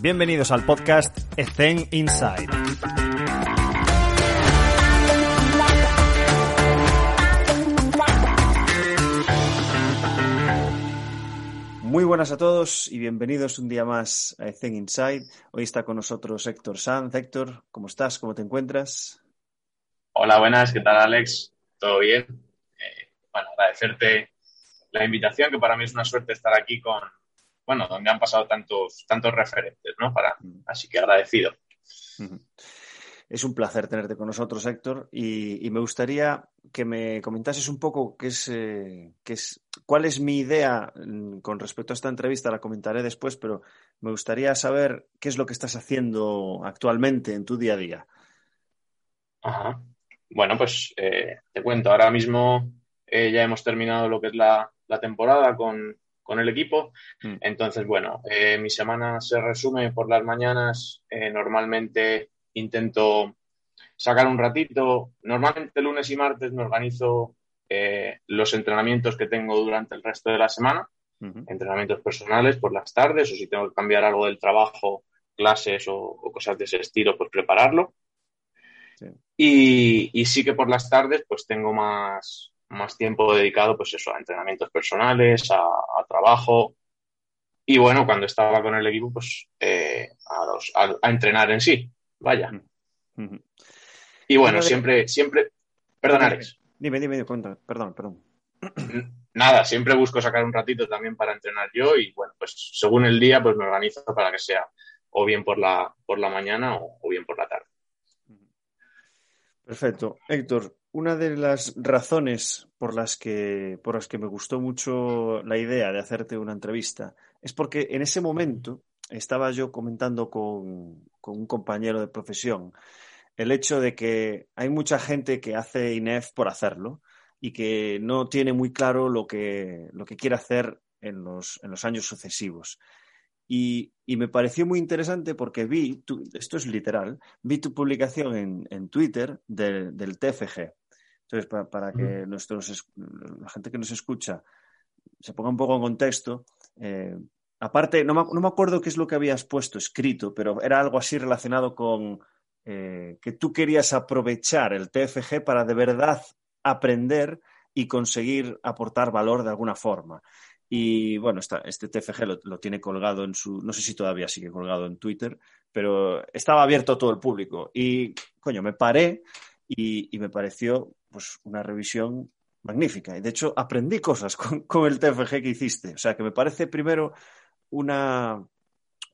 Bienvenidos al podcast Ethen Inside. Muy buenas a todos y bienvenidos un día más a Ethen Inside. Hoy está con nosotros Héctor Sanz. Héctor, ¿cómo estás? ¿Cómo te encuentras? Hola, buenas. ¿Qué tal, Alex? ¿Todo bien? Eh, bueno, agradecerte la invitación, que para mí es una suerte estar aquí con, bueno, donde han pasado tantos, tantos referentes, ¿no? Para, así que agradecido. Es un placer tenerte con nosotros, Héctor, y, me gustaría que me comentases un poco qué es, eh, qué es, cuál es mi idea mm, con respecto a esta entrevista, la comentaré después, pero me gustaría saber qué es lo que estás haciendo actualmente en tu día a día. Ajá. Bueno, pues eh, te cuento, ahora mismo eh, ya hemos terminado lo que es la, la temporada con, con el equipo. Mm. Entonces, bueno, eh, mi semana se resume por las mañanas. Eh, normalmente intento sacar un ratito. Normalmente lunes y martes me organizo eh, los entrenamientos que tengo durante el resto de la semana. Entrenamientos personales por las tardes o si tengo que cambiar algo del trabajo, clases o, cosas de ese estilo, pues prepararlo. Y, y, sí que por las tardes pues tengo más, más tiempo dedicado, pues eso, a entrenamientos personales, a, trabajo. Y bueno, cuando estaba con el equipo, pues eh, a, entrenar en sí. Vaya. Y bueno, siempre, siempre. Perdón, Alex. Dime, dime, cuenta. Perdón, perdón. Nada, siempre busco sacar un ratito también para entrenar yo y bueno, pues según el día, pues me organizo para que sea o bien por la, por la mañana o, o bien por la tarde. Perfecto. Héctor, una de las razones por las que, por las que me gustó mucho la idea de hacerte una entrevista es porque en ese momento estaba yo comentando con, un compañero de profesión el hecho de que hay mucha gente que hace INEF por hacerlo y que no tiene muy claro lo que, lo que quiere hacer en los, en los años sucesivos. Y, me pareció muy interesante porque vi, esto es literal, vi tu publicación en, Twitter del TFG. Entonces, para, que nuestros, la gente que nos escucha se ponga un poco en contexto, eh, aparte, no me, acuerdo qué es lo que habías puesto escrito, pero era algo así relacionado con eh, que tú querías aprovechar el TFG para de verdad aprender y conseguir aportar valor de alguna forma. Y bueno, este TFG lo, tiene colgado en su, no sé si todavía sigue colgado en Twitter, pero estaba abierto a todo el público. Y, coño, me paré y, me pareció pues una revisión magnífica. Y de hecho aprendí cosas con, el TFG que hiciste. O sea, que me parece primero una,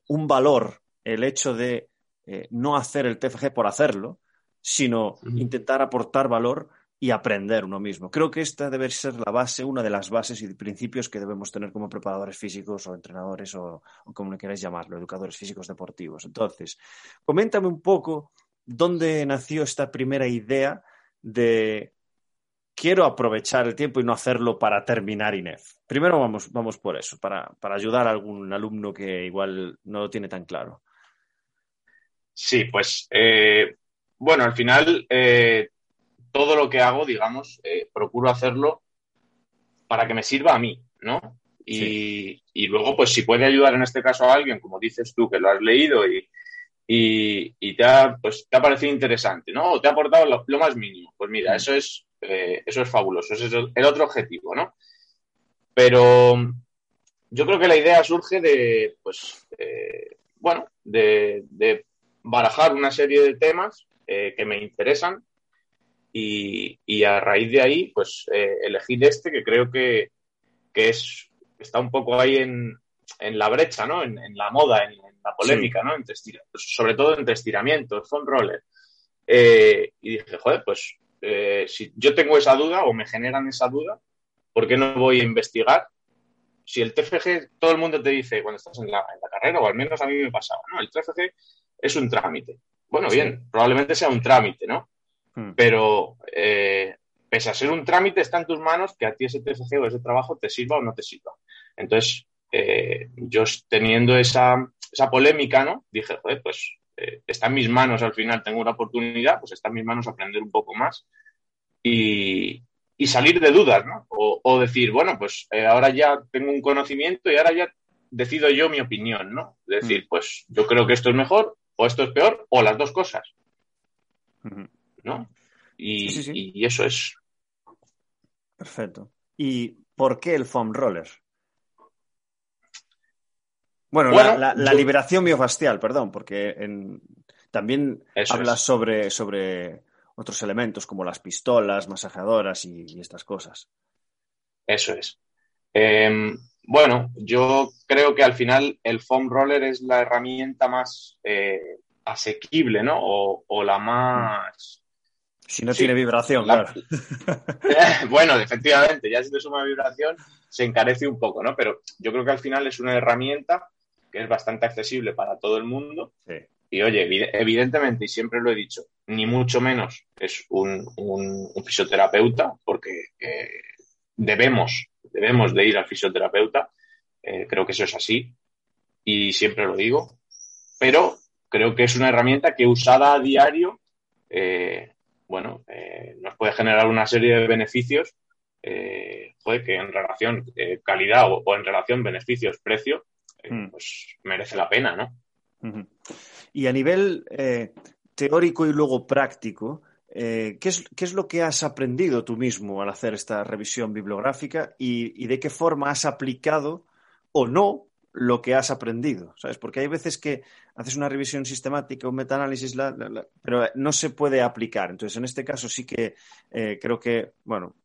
un valor el hecho de eh, no hacer el TFG por hacerlo, sino intentar aportar valor y aprender uno mismo. Creo que esta debe ser la base, una de las bases y principios que debemos tener como preparadores físicos o entrenadores o, como queráis llamarlo, educadores físicos deportivos. Entonces, coméntame un poco dónde nació esta primera idea de quiero aprovechar el tiempo y no hacerlo para terminar INEF. Primero vamos, vamos por eso, para, ayudar a algún alumno que igual no lo tiene tan claro. Sí, pues eh, bueno, al final eh, todo lo que hago, digamos, eh, procuro hacerlo para que me sirva a mí, ¿no? Y, luego, pues si puede ayudar en este caso a alguien, como dices tú, que lo has leído y, te, ha, pues, te ha parecido interesante, ¿no? O te ha aportado lo, más mínimo. Pues mira, mm. eso es, eh, eso es fabuloso, ese es el, otro objetivo, ¿no? Pero yo creo que la idea surge de, pues, eh, bueno, de, barajar una serie de temas que me interesan y, a raíz de ahí, pues eh, elegir este que creo que, es, está un poco ahí en, la brecha, ¿no? En, la moda, en, la polémica, ¿no? Entre sobre todo entre estiramientos, foam roller. Eh, y dije, joder, pues eh, si yo tengo esa duda o me generan esa duda, ¿por qué no voy a investigar? Si el TFG, todo el mundo te dice cuando estás en la, carrera, o al menos a mí me pasaba, ¿no? El TFG es un trámite. Bueno, bien, probablemente sea un trámite, ¿no? Hmm. Pero eh, pese a ser un trámite, está en tus manos que a ti ese TFG o ese trabajo te sirva o no te sirva. Entonces, eh, yo teniendo esa, esa, polémica, ¿no? Dije, joder, pues eh, está en mis manos al final, tengo una oportunidad, pues está en mis manos aprender un poco más y, y salir de dudas, ¿no? O, o decir, bueno, pues ahora ya tengo un conocimiento y ahora ya decido yo mi opinión, ¿no? Decir, mm. pues yo creo que esto es mejor, o esto es peor, o las dos cosas. ¿No? Y, y, eso es. Perfecto. ¿Y por qué el foam roller? Bueno, la, liberación miofascial, perdón, porque también hablas sobre, sobre otros elementos como las pistolas, masajeadoras y, estas cosas. Eso es. Em, bueno, yo creo que al final el foam roller es la herramienta más eh, asequible, ¿no? O, la más... Si no tiene vibración, claro. bueno, efectivamente, ya si te suma vibración se encarece un poco, ¿no? Pero yo creo que al final es una herramienta que es bastante accesible para todo el mundo. Y oye, evidentemente, y siempre lo he dicho, ni mucho menos es un, fisioterapeuta, porque eh, debemos, debemos de ir al fisioterapeuta. Eh, creo que eso es así y siempre lo digo. Pero creo que es una herramienta que usada a diario, eh, bueno, nos puede generar una serie de beneficios, puede que en relación calidad o, o en relación beneficios-precio, Mm. pues merece la pena, ¿no? Y a nivel eh, teórico y luego práctico, eh, ¿qué, es, lo que has aprendido tú mismo al hacer esta revisión bibliográfica y, de qué forma has aplicado o no lo que has aprendido? ¿Sabes? Porque hay veces que haces una revisión sistemática, un metaanálisis, pero no se puede aplicar. Entonces, en este caso sí que eh, creo que, bueno,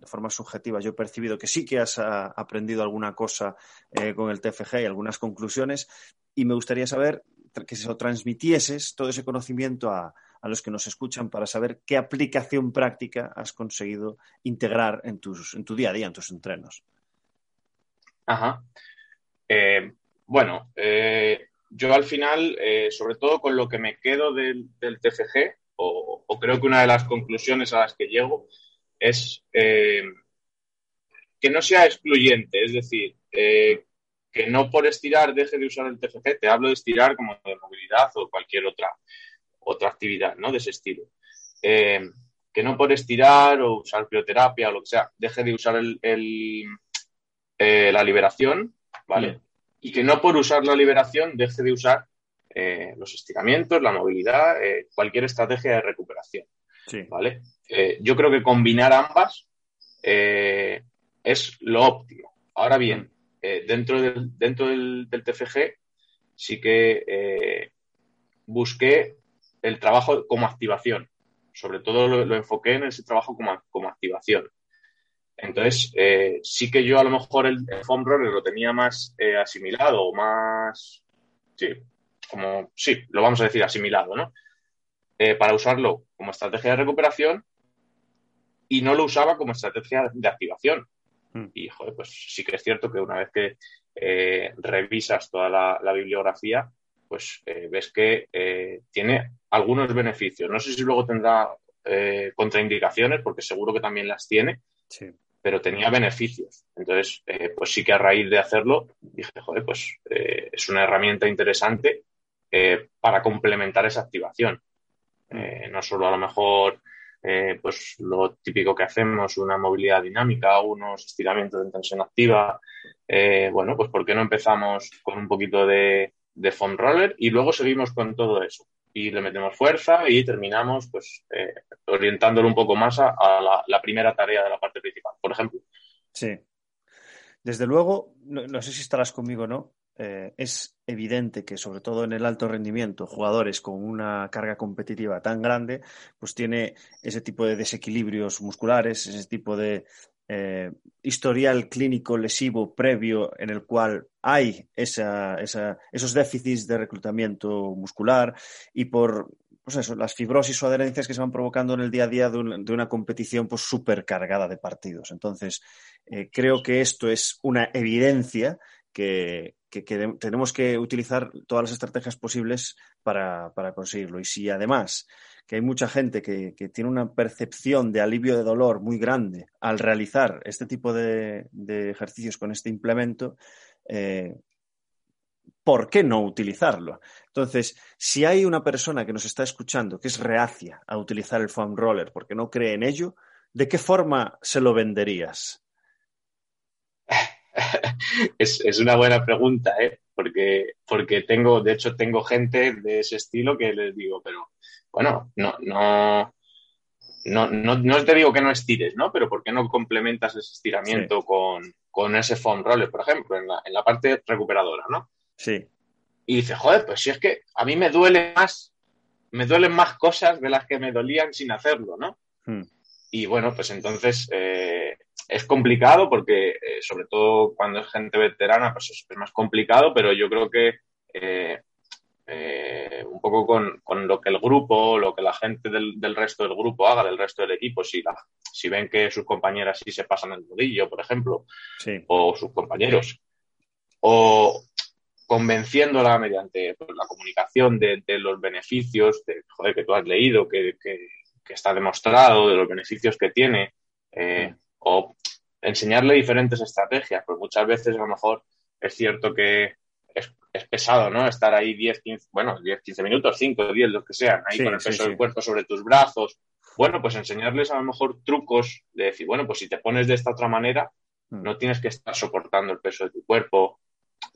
de forma subjetiva yo he percibido que sí que has ah, aprendido alguna cosa eh, con el TFG y algunas conclusiones y me gustaría saber que se transmitieses todo ese conocimiento a, los que nos escuchan para saber qué aplicación práctica has conseguido integrar en, tus, en tu día a día, en tus entrenos. Ajá. Eh, bueno, eh, yo al final, sobre todo con lo que me quedo del, TFG, o, creo que una de las conclusiones a las que llego es eh, que no sea excluyente, es decir, eh, que no por estirar deje de usar el TFG, te hablo de estirar como de movilidad o cualquier otra, otra actividad ¿no? de ese estilo. Eh, que no por estirar o usar crioterapia o lo que sea, deje de usar el, la liberación, ¿vale? Y que no por usar la liberación deje de usar los estiramientos, la movilidad, cualquier estrategia de recuperación, ¿vale? Eh, yo creo que combinar ambas eh, es lo óptimo. Ahora bien, eh, dentro, del, dentro del, TFG sí que busqué el trabajo como activación. Sobre todo lo, enfoqué en ese trabajo como, como activación. Entonces, sí que yo a lo mejor el, foam roller lo tenía más asimilado o más, sí, como, sí, lo vamos a decir asimilado, ¿no? Para usarlo como estrategia de recuperación y no lo usaba como estrategia de activación. Hmm. Y, joder, pues sí que es cierto que una vez que eh, revisas toda la, bibliografía, pues eh, ves que eh, tiene algunos beneficios. No sé si luego tendrá contraindicaciones, porque seguro que también las tiene, pero tenía beneficios. Entonces, pues sí que a raíz de hacerlo, dije, joder, pues es una herramienta interesante para complementar esa activación. Hmm. no solo a lo mejor eh, pues lo típico que hacemos, una movilidad dinámica, unos estiramientos de tensión activa. Eh, bueno, pues ¿por qué no empezamos con un poquito de, de foam roller y luego seguimos con todo eso? Y le metemos fuerza y terminamos pues eh, orientándolo un poco más a, la, primera tarea de la parte principal, por ejemplo. Sí. Desde luego, no sé si estarás conmigo o no, eh, es evidente que, sobre todo en el alto rendimiento, jugadores con una carga competitiva tan grande, pues tiene ese tipo de desequilibrios musculares, ese tipo de eh, historial clínico lesivo previo en el cual hay esos déficits de reclutamiento muscular y por pues eso, las fibrosis o adherencias que se van provocando en el día a día de, una competición pues súper cargada de partidos. Entonces, eh, creo que esto es una evidencia que, tenemos que utilizar todas las estrategias posibles para, conseguirlo. Y si además que hay mucha gente que, tiene una percepción de alivio de dolor muy grande al realizar este tipo de, ejercicios con este implemento, eh, ¿por qué no utilizarlo? Entonces, si hay una persona que nos está escuchando que es reacia a utilizar el foam roller porque no cree en ello, ¿de qué forma se lo venderías? es, es, una buena pregunta, ¿eh? Porque, porque tengo, de hecho, tengo gente de ese estilo que les digo, pero bueno, no, no, no, no, no te digo que no estires, ¿no? Pero ¿por qué no complementas ese estiramiento con, con, ese foam roller, por ejemplo, en la, en la parte recuperadora, ¿no? Sí. Y dice, joder, pues si es que a mí me duele más, me duelen más cosas de las que me dolían sin hacerlo, ¿no? Hmm. Y bueno, pues entonces eh, es complicado porque, eh, sobre todo cuando es gente veterana, pues es, más complicado, pero yo creo que eh, eh, un poco con, con, lo que el grupo, lo que la gente del, del, resto del grupo haga, del resto del equipo, si, la, si ven que sus compañeras sí se pasan el rodillo, por ejemplo, sí. o sus compañeros, o convenciéndola mediante pues, la comunicación de, de, los beneficios de, joder, que tú has leído, que, que, que, está demostrado, de los beneficios que tiene, eh, o enseñarle diferentes estrategias, pues muchas veces a lo mejor es cierto que es, es, pesado, ¿no? Estar ahí 10, 15, bueno, 10, 15 minutos, 5, 10, los que sean, ahí sí, con el peso sí, del cuerpo sobre tus brazos. Bueno, pues enseñarles a lo mejor trucos de decir, bueno, pues si te pones de esta otra manera, mm. no tienes que estar soportando el peso de tu cuerpo.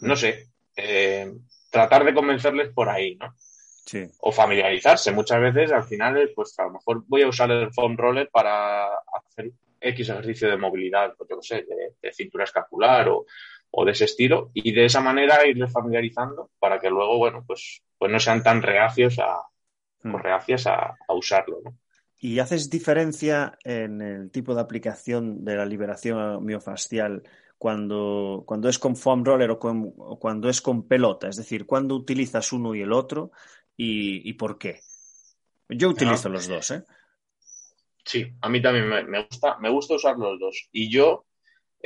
No sé, eh, tratar de convencerles por ahí, ¿no? Sí. O familiarizarse. Muchas veces, al final, pues a lo mejor voy a usar el foam roller para hacer X ejercicio de movilidad, pues yo no sé, de, de cintura escapular o, o de ese estilo y de esa manera irles familiarizando para que luego, bueno, pues, pues no sean tan reacios a, mm. reacias a, a usarlo, ¿no? ¿Y haces diferencia en el tipo de aplicación de la liberación miofascial cuando, cuando es con foam roller o, con, o, cuando es con pelota? Es decir, ¿cuándo utilizas uno y el otro y, y por qué? Yo utilizo no. los dos, ¿eh? Sí, a mí también me, me, gusta, me gusta usar los dos. Y yo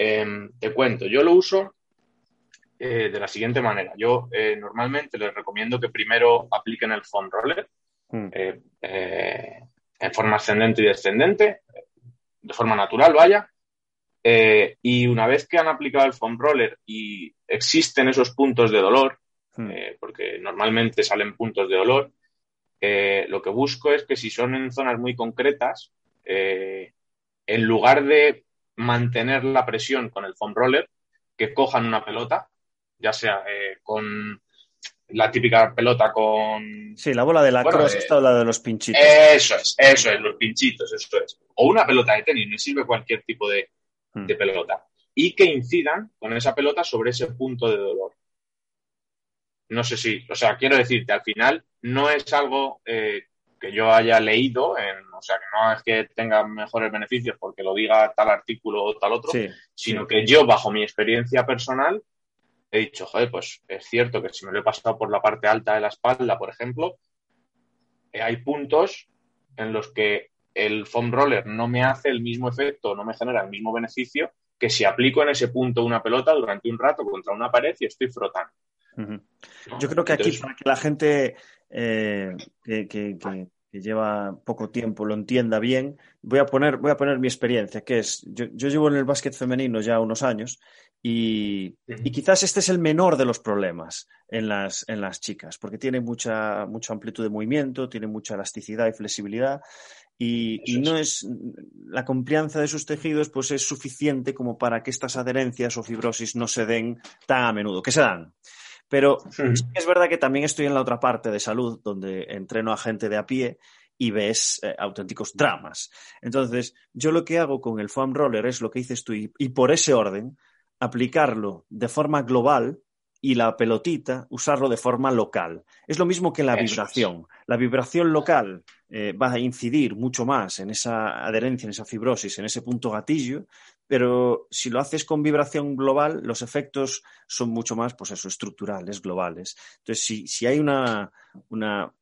eh, te cuento, yo lo uso eh, de la siguiente manera. Yo eh, normalmente les recomiendo que primero apliquen el foam roller mm. en forma ascendente y descendente, de forma natural, vaya. y una vez que han aplicado el foam roller y existen esos puntos de dolor, mm. porque normalmente salen puntos de dolor, lo que busco es que si son en zonas muy concretas, en lugar de mantener la presión con el foam roller, que cojan una pelota, ya sea eh, con la típica pelota con... Sí, la bola de la bueno, cross, eh, esta o la de los pinchitos. Eso es, eso es, los pinchitos, eso es. O una pelota de tenis, me sirve cualquier tipo de, hmm. de pelota. Y que incidan con esa pelota sobre ese punto de dolor. No sé si, o sea, quiero decirte, al final no es algo eh, que yo haya leído, en, o sea, que no es que tenga mejores beneficios porque lo diga tal artículo o tal otro, sí, sino sí. que yo, bajo mi experiencia personal, he dicho, joder, pues es cierto que si me lo he pasado por la parte alta de la espalda, por ejemplo, eh, hay puntos en los que el foam roller no me hace el mismo efecto, no me genera el mismo beneficio que si aplico en ese punto una pelota durante un rato contra una pared y estoy frotando. Uh -huh. Yo creo que aquí, Entonces, para que la gente eh, que, que, que, que, lleva poco tiempo lo entienda bien, voy a poner, voy a poner mi experiencia, que es, yo, yo llevo en el básquet femenino ya unos años y, y, quizás este es el menor de los problemas en las, en las chicas, porque tiene mucha, mucha amplitud de movimiento, tiene mucha elasticidad y flexibilidad y, y, no es la confianza de sus tejidos pues es suficiente como para que estas adherencias o fibrosis no se den tan a menudo, que se dan. Pero sí. es verdad que también estoy en la otra parte de salud, donde entreno a gente de a pie y ves eh, auténticos dramas. Entonces, yo lo que hago con el foam roller es lo que dices tú y, y por ese orden, aplicarlo de forma global y la pelotita usarlo de forma local. Es lo mismo que la Eso vibración. Es. La vibración local eh, va a incidir mucho más en esa adherencia, en esa fibrosis, en ese punto gatillo, pero si lo haces con vibración global, los efectos son mucho más, pues eso, estructurales, globales. Entonces, si, si hay una, una,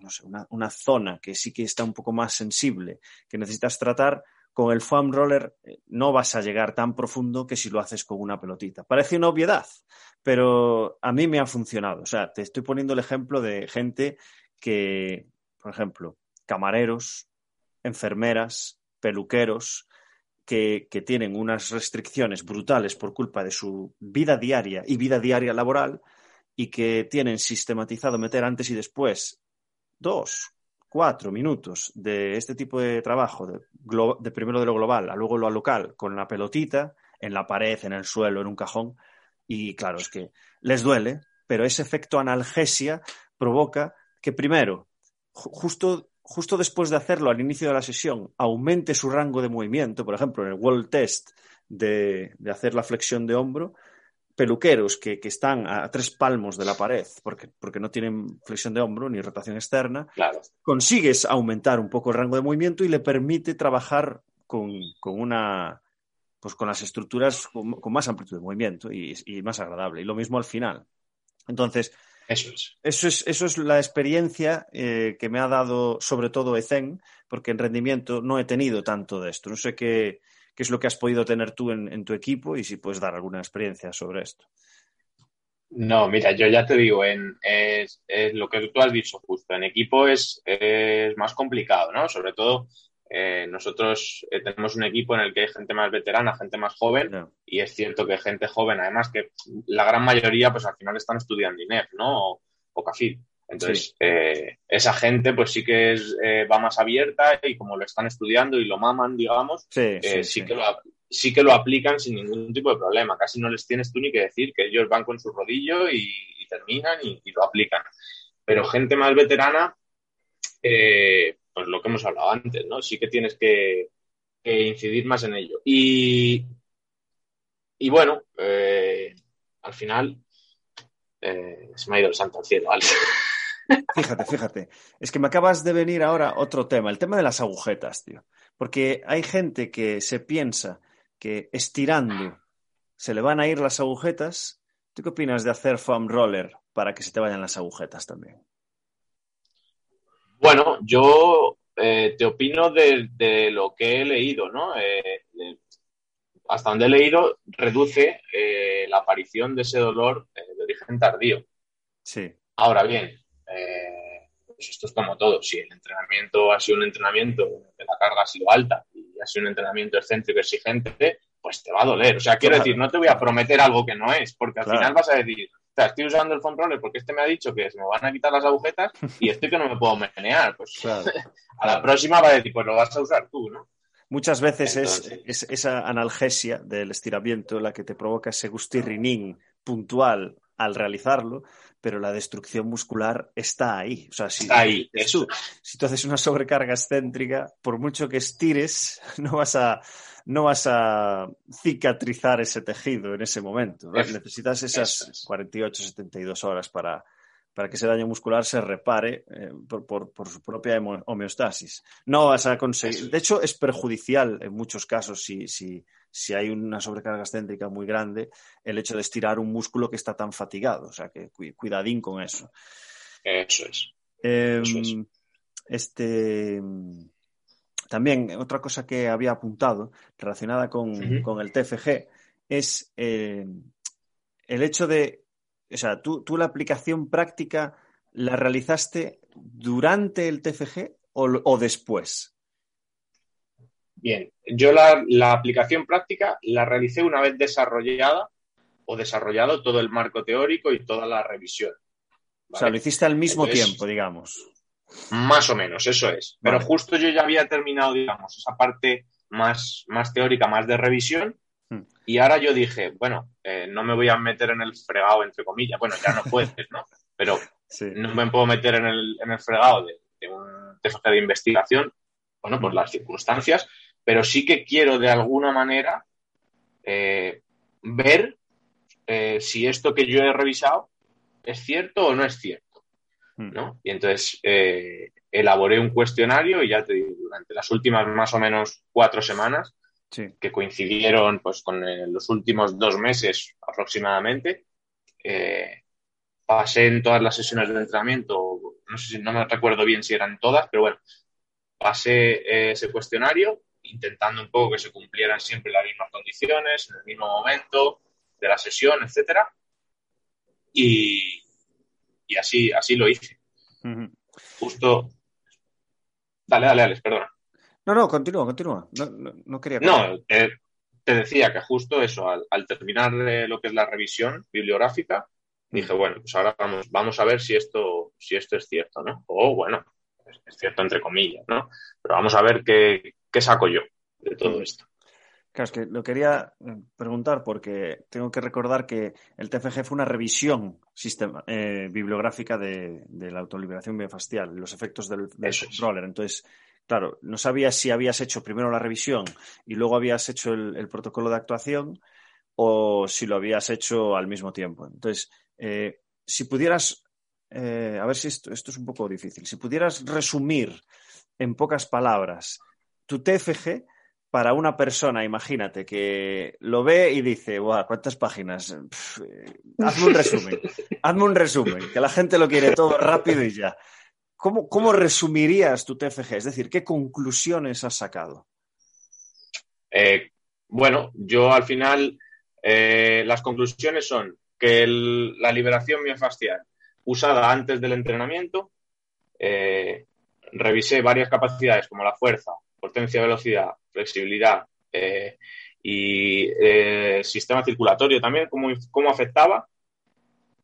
no sé, una, una zona que sí que está un poco más sensible, que necesitas tratar, con el foam roller eh, no vas a llegar tan profundo que si lo haces con una pelotita. Parece una obviedad, pero a mí me ha funcionado. O sea, te estoy poniendo el ejemplo de gente que, por ejemplo, camareros, enfermeras, peluqueros, que, tienen unas restricciones brutales por culpa de su vida diaria y vida diaria laboral y que tienen sistematizado meter antes y después dos, cuatro minutos de este tipo de trabajo, de, de, primero de lo global a luego lo local, con la pelotita, en la pared, en el suelo, en un cajón. Y claro, es que les duele, pero ese efecto analgesia provoca que primero, justo, justo después de hacerlo al inicio de la sesión, aumente su rango de movimiento. Por ejemplo, en el World Test de, de hacer la flexión de hombro, peluqueros que, que, están a tres palmos de la pared porque, porque no tienen flexión de hombro ni rotación externa, claro. consigues aumentar un poco el rango de movimiento y le permite trabajar con, con una pues con las estructuras con, con más amplitud de movimiento y, y, más agradable. Y lo mismo al final. Entonces, eso es. Eso es, eso es la experiencia eh, que me ha dado sobre todo Ezen, porque en rendimiento no he tenido tanto de esto. No sé qué, qué es lo que has podido tener tú en, en, tu equipo y si puedes dar alguna experiencia sobre esto. No, mira, yo ya te digo, en, es, es lo que tú has dicho justo, en equipo es, es más complicado, ¿no? Sobre todo eh, nosotros eh, tenemos un equipo en el que hay gente más veterana, gente más joven, no. y es cierto que gente joven, además que la gran mayoría, pues al final están estudiando INEF, ¿no? O, o CAFID. Entonces, sí. eh, esa gente, pues sí que es, va más abierta y como lo están estudiando y lo maman, digamos, sí, sí, sí que lo, sí que lo aplican sin ningún tipo de problema. Casi no les tienes tú ni que decir que ellos van con su rodillo y, y terminan y, y, lo aplican. Pero gente más veterana, eh, pues lo que hemos hablado antes, ¿no? Sí que tienes que, incidir más en ello. Y, y bueno, eh, al final eh, se me ha ido el santo al cielo, ¿vale? Fíjate, fíjate. Es que me acabas de venir ahora otro tema, el tema de las agujetas, tío. Porque hay gente que se piensa que estirando se le van a ir las agujetas. ¿Tú qué opinas de hacer foam roller para que se te vayan las agujetas también? Bueno, yo eh, te opino de, de, lo que he leído, ¿no? Eh, de, hasta donde he leído, reduce eh, la aparición de ese dolor eh, de origen tardío. Sí. Ahora bien, eh, pues esto es como todo. Si el entrenamiento ha sido un entrenamiento de la carga ha sido alta y ha sido un entrenamiento excéntrico exigente, pues te va a doler. O sea, quiero claro. decir, no te voy a prometer algo que no es, porque al claro. final vas a decir, o sea, estoy usando el foam roller porque este me ha dicho que se me van a quitar las agujetas y estoy que no me puedo menear. Pues claro. a la próxima va a decir, pues lo vas a usar tú, ¿no? Muchas veces Entonces, es, es, esa analgesia del estiramiento la que te provoca ese gustirrinín puntual al realizarlo, pero la destrucción muscular está ahí. O sea, si, está ahí, si tú haces una sobrecarga excéntrica, por mucho que estires, no vas a, no vas a cicatrizar ese tejido en ese momento. ¿no? Es, Necesitas esas 48, 72 horas para, para que ese daño muscular se repare eh, por, por, por, su propia homeostasis. No vas a conseguir. De hecho, es perjudicial en muchos casos si, si, si hay una sobrecarga excéntrica muy grande el hecho de estirar un músculo que está tan fatigado. O sea que cuidadín con eso. Eso es. Eh, eso es. Este. También otra cosa que había apuntado relacionada con, uh -huh. con el TFG es eh, el hecho de o sea, tú, tú, la aplicación práctica la realizaste durante el TFG o, o después. Bien, yo la, la, aplicación práctica la realicé una vez desarrollada o desarrollado todo el marco teórico y toda la revisión. ¿vale? O sea, lo hiciste al mismo Entonces, tiempo, digamos. Más o menos, eso es. Pero vale. justo yo ya había terminado, digamos, esa parte más, más teórica, más de revisión, Hmm. Y ahora yo dije, bueno, eh, no me voy a meter en el fregado, entre comillas. Bueno, ya no puedes, ¿no? Pero sí. no me puedo meter en el, en el fregado de, de, un TFG de investigación, bueno, por hmm. las circunstancias, pero sí que quiero de alguna manera eh, ver eh, si esto que yo he revisado es cierto o no es cierto, hmm. ¿no? Y entonces eh, elaboré un cuestionario y ya te digo, durante las últimas más o menos cuatro semanas sí. que coincidieron pues, con los últimos dos meses aproximadamente. Pasé en todas las sesiones de entrenamiento, no sé si no me recuerdo bien si eran todas, pero bueno, pasé ese cuestionario intentando un poco que se cumplieran siempre las mismas condiciones, en el mismo momento de la sesión, etcétera. Y, y así, así lo hice. Uh -huh. Justo. Dale, dale, Alex, perdona. No, no, continúa, continúa. No, no, no quería. No, eh, te decía que justo eso, al, al terminar eh, lo que es la revisión bibliográfica, dije, bueno, pues ahora vamos, vamos a ver si esto, si esto es cierto, ¿no? O bueno, es, es cierto entre comillas, ¿no? Pero vamos a ver qué, qué saco yo de todo esto. Claro, es que lo quería eh, preguntar porque tengo que recordar que el TFG fue una revisión sistema, eh, bibliográfica de, la autoliberación miofascial, los efectos del, controller. Entonces, claro, no sabía si habías hecho primero la revisión y luego habías hecho el, protocolo de actuación o si lo habías hecho al mismo tiempo. Entonces, eh, si pudieras, a ver si esto, esto es un poco difícil, si pudieras resumir en pocas palabras tu TFG, para una persona, imagínate, que lo ve y dice, Buah, ¿cuántas páginas? Eh, hazme un resumen, hazme un resumen, que la gente lo quiere todo rápido y ya. ¿Cómo, ¿Cómo, resumirías tu TFG? Es decir, ¿qué conclusiones has sacado? Eh, bueno, yo al final eh, las conclusiones son que la liberación miofascial usada antes del entrenamiento, revisé varias capacidades como la fuerza, potencia, velocidad, flexibilidad eh, y eh, sistema circulatorio también, cómo, cómo afectaba.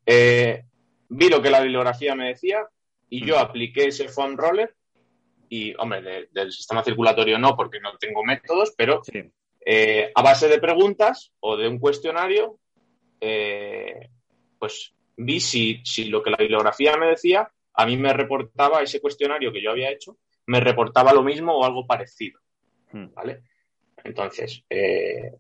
Eh, vi lo que la bibliografía me decía y yo apliqué ese foam roller y, hombre, del sistema circulatorio no, porque no tengo métodos, pero a base de preguntas o de un cuestionario, pues vi si, si lo que la bibliografía me decía, a mí me reportaba ese cuestionario que yo había hecho, me reportaba lo mismo o algo parecido. Hmm. ¿Vale? Entonces, eh,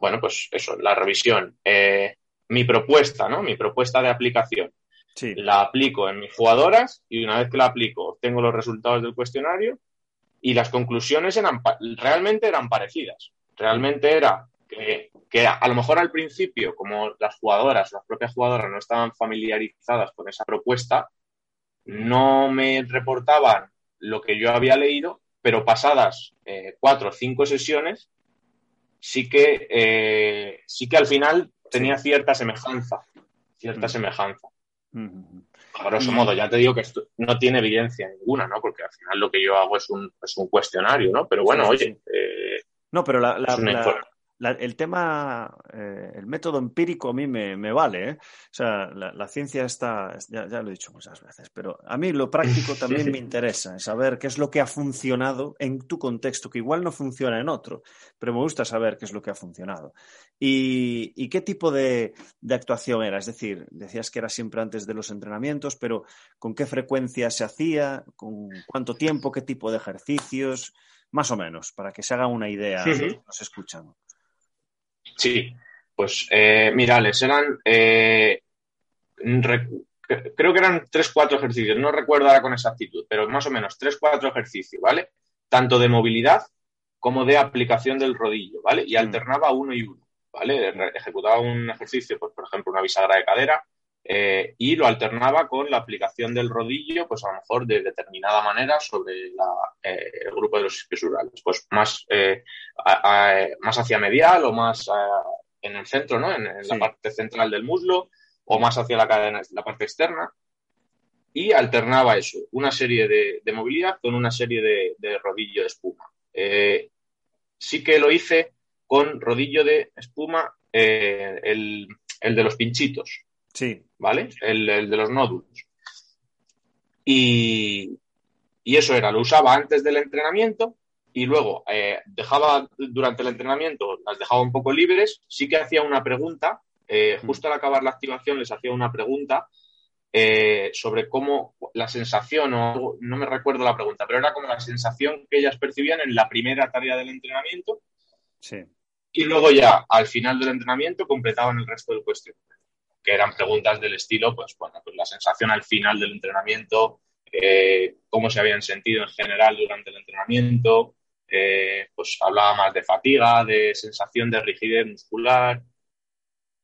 bueno, pues eso, la revisión. Eh, mi propuesta, ¿no? Mi propuesta de aplicación. La aplico en mis jugadoras y una vez que la aplico, tengo los resultados del cuestionario y las conclusiones eran, realmente eran parecidas. Realmente era que, que, a lo mejor al principio, como las jugadoras, las propias jugadoras no estaban familiarizadas con esa propuesta, no me reportaban lo que yo había leído, pero pasadas eh, cuatro o cinco sesiones, sí que, eh, sí que al final tenía cierta semejanza, cierta semejanza. A grosso modo, ya te digo que esto no tiene evidencia ninguna, ¿no? Porque al final lo que yo hago es un, es un cuestionario, ¿no? Pero bueno, oye. Eh, no, pero la, el tema, eh, el método empírico a mí me, vale. ¿eh? O sea, la, ciencia está, ya, lo he dicho muchas veces, pero a mí lo práctico también me interesa, saber qué es lo que ha funcionado en tu contexto, que igual no funciona en otro, pero me gusta saber qué es lo que ha funcionado. ¿Y, qué tipo de, de, actuación era? Es decir, decías que era siempre antes de los entrenamientos, pero ¿con qué frecuencia se hacía? ¿Con cuánto tiempo? ¿Qué tipo de ejercicios? Más o menos, para que se haga una idea que nos escuchan. Sí, pues eh, mirales, eran. Eh, creo que eran tres, cuatro ejercicios, no recuerdo ahora con exactitud, pero más o menos tres, cuatro ejercicios, ¿vale? Tanto de movilidad como de aplicación del rodillo, ¿vale? Y mm. alternaba uno y uno, ¿vale? Ejecutaba un ejercicio, pues, por ejemplo, una bisagra de cadera, eh, y lo alternaba con la aplicación del rodillo, pues a lo mejor de determinada manera sobre eh, el grupo de los isquiosurales, pues más, eh, más hacia medial o más en el centro, ¿no? En, la parte central del muslo o más hacia la cadena, la parte externa. Y alternaba eso, una serie de, movilidad con una serie de, rodillo de espuma. sí que lo hice con rodillo de espuma, el, el de los pinchitos, Sí. ¿Vale? El, de los nódulos. Y, eso era, lo usaba antes del entrenamiento y luego eh, dejaba durante el entrenamiento, las dejaba un poco libres, sí que hacía una pregunta, eh, mm. justo al acabar la activación les hacía una pregunta eh, sobre cómo la sensación, o no me recuerdo la pregunta, pero era como la sensación que ellas percibían en la primera tarea del entrenamiento. Sí. Y luego ya, al final del entrenamiento, completaban el resto del cuestionario que eran preguntas del estilo, pues bueno, pues la sensación al final del entrenamiento, eh, cómo se habían sentido en general durante el entrenamiento, eh, pues hablaba más de fatiga, de sensación de rigidez muscular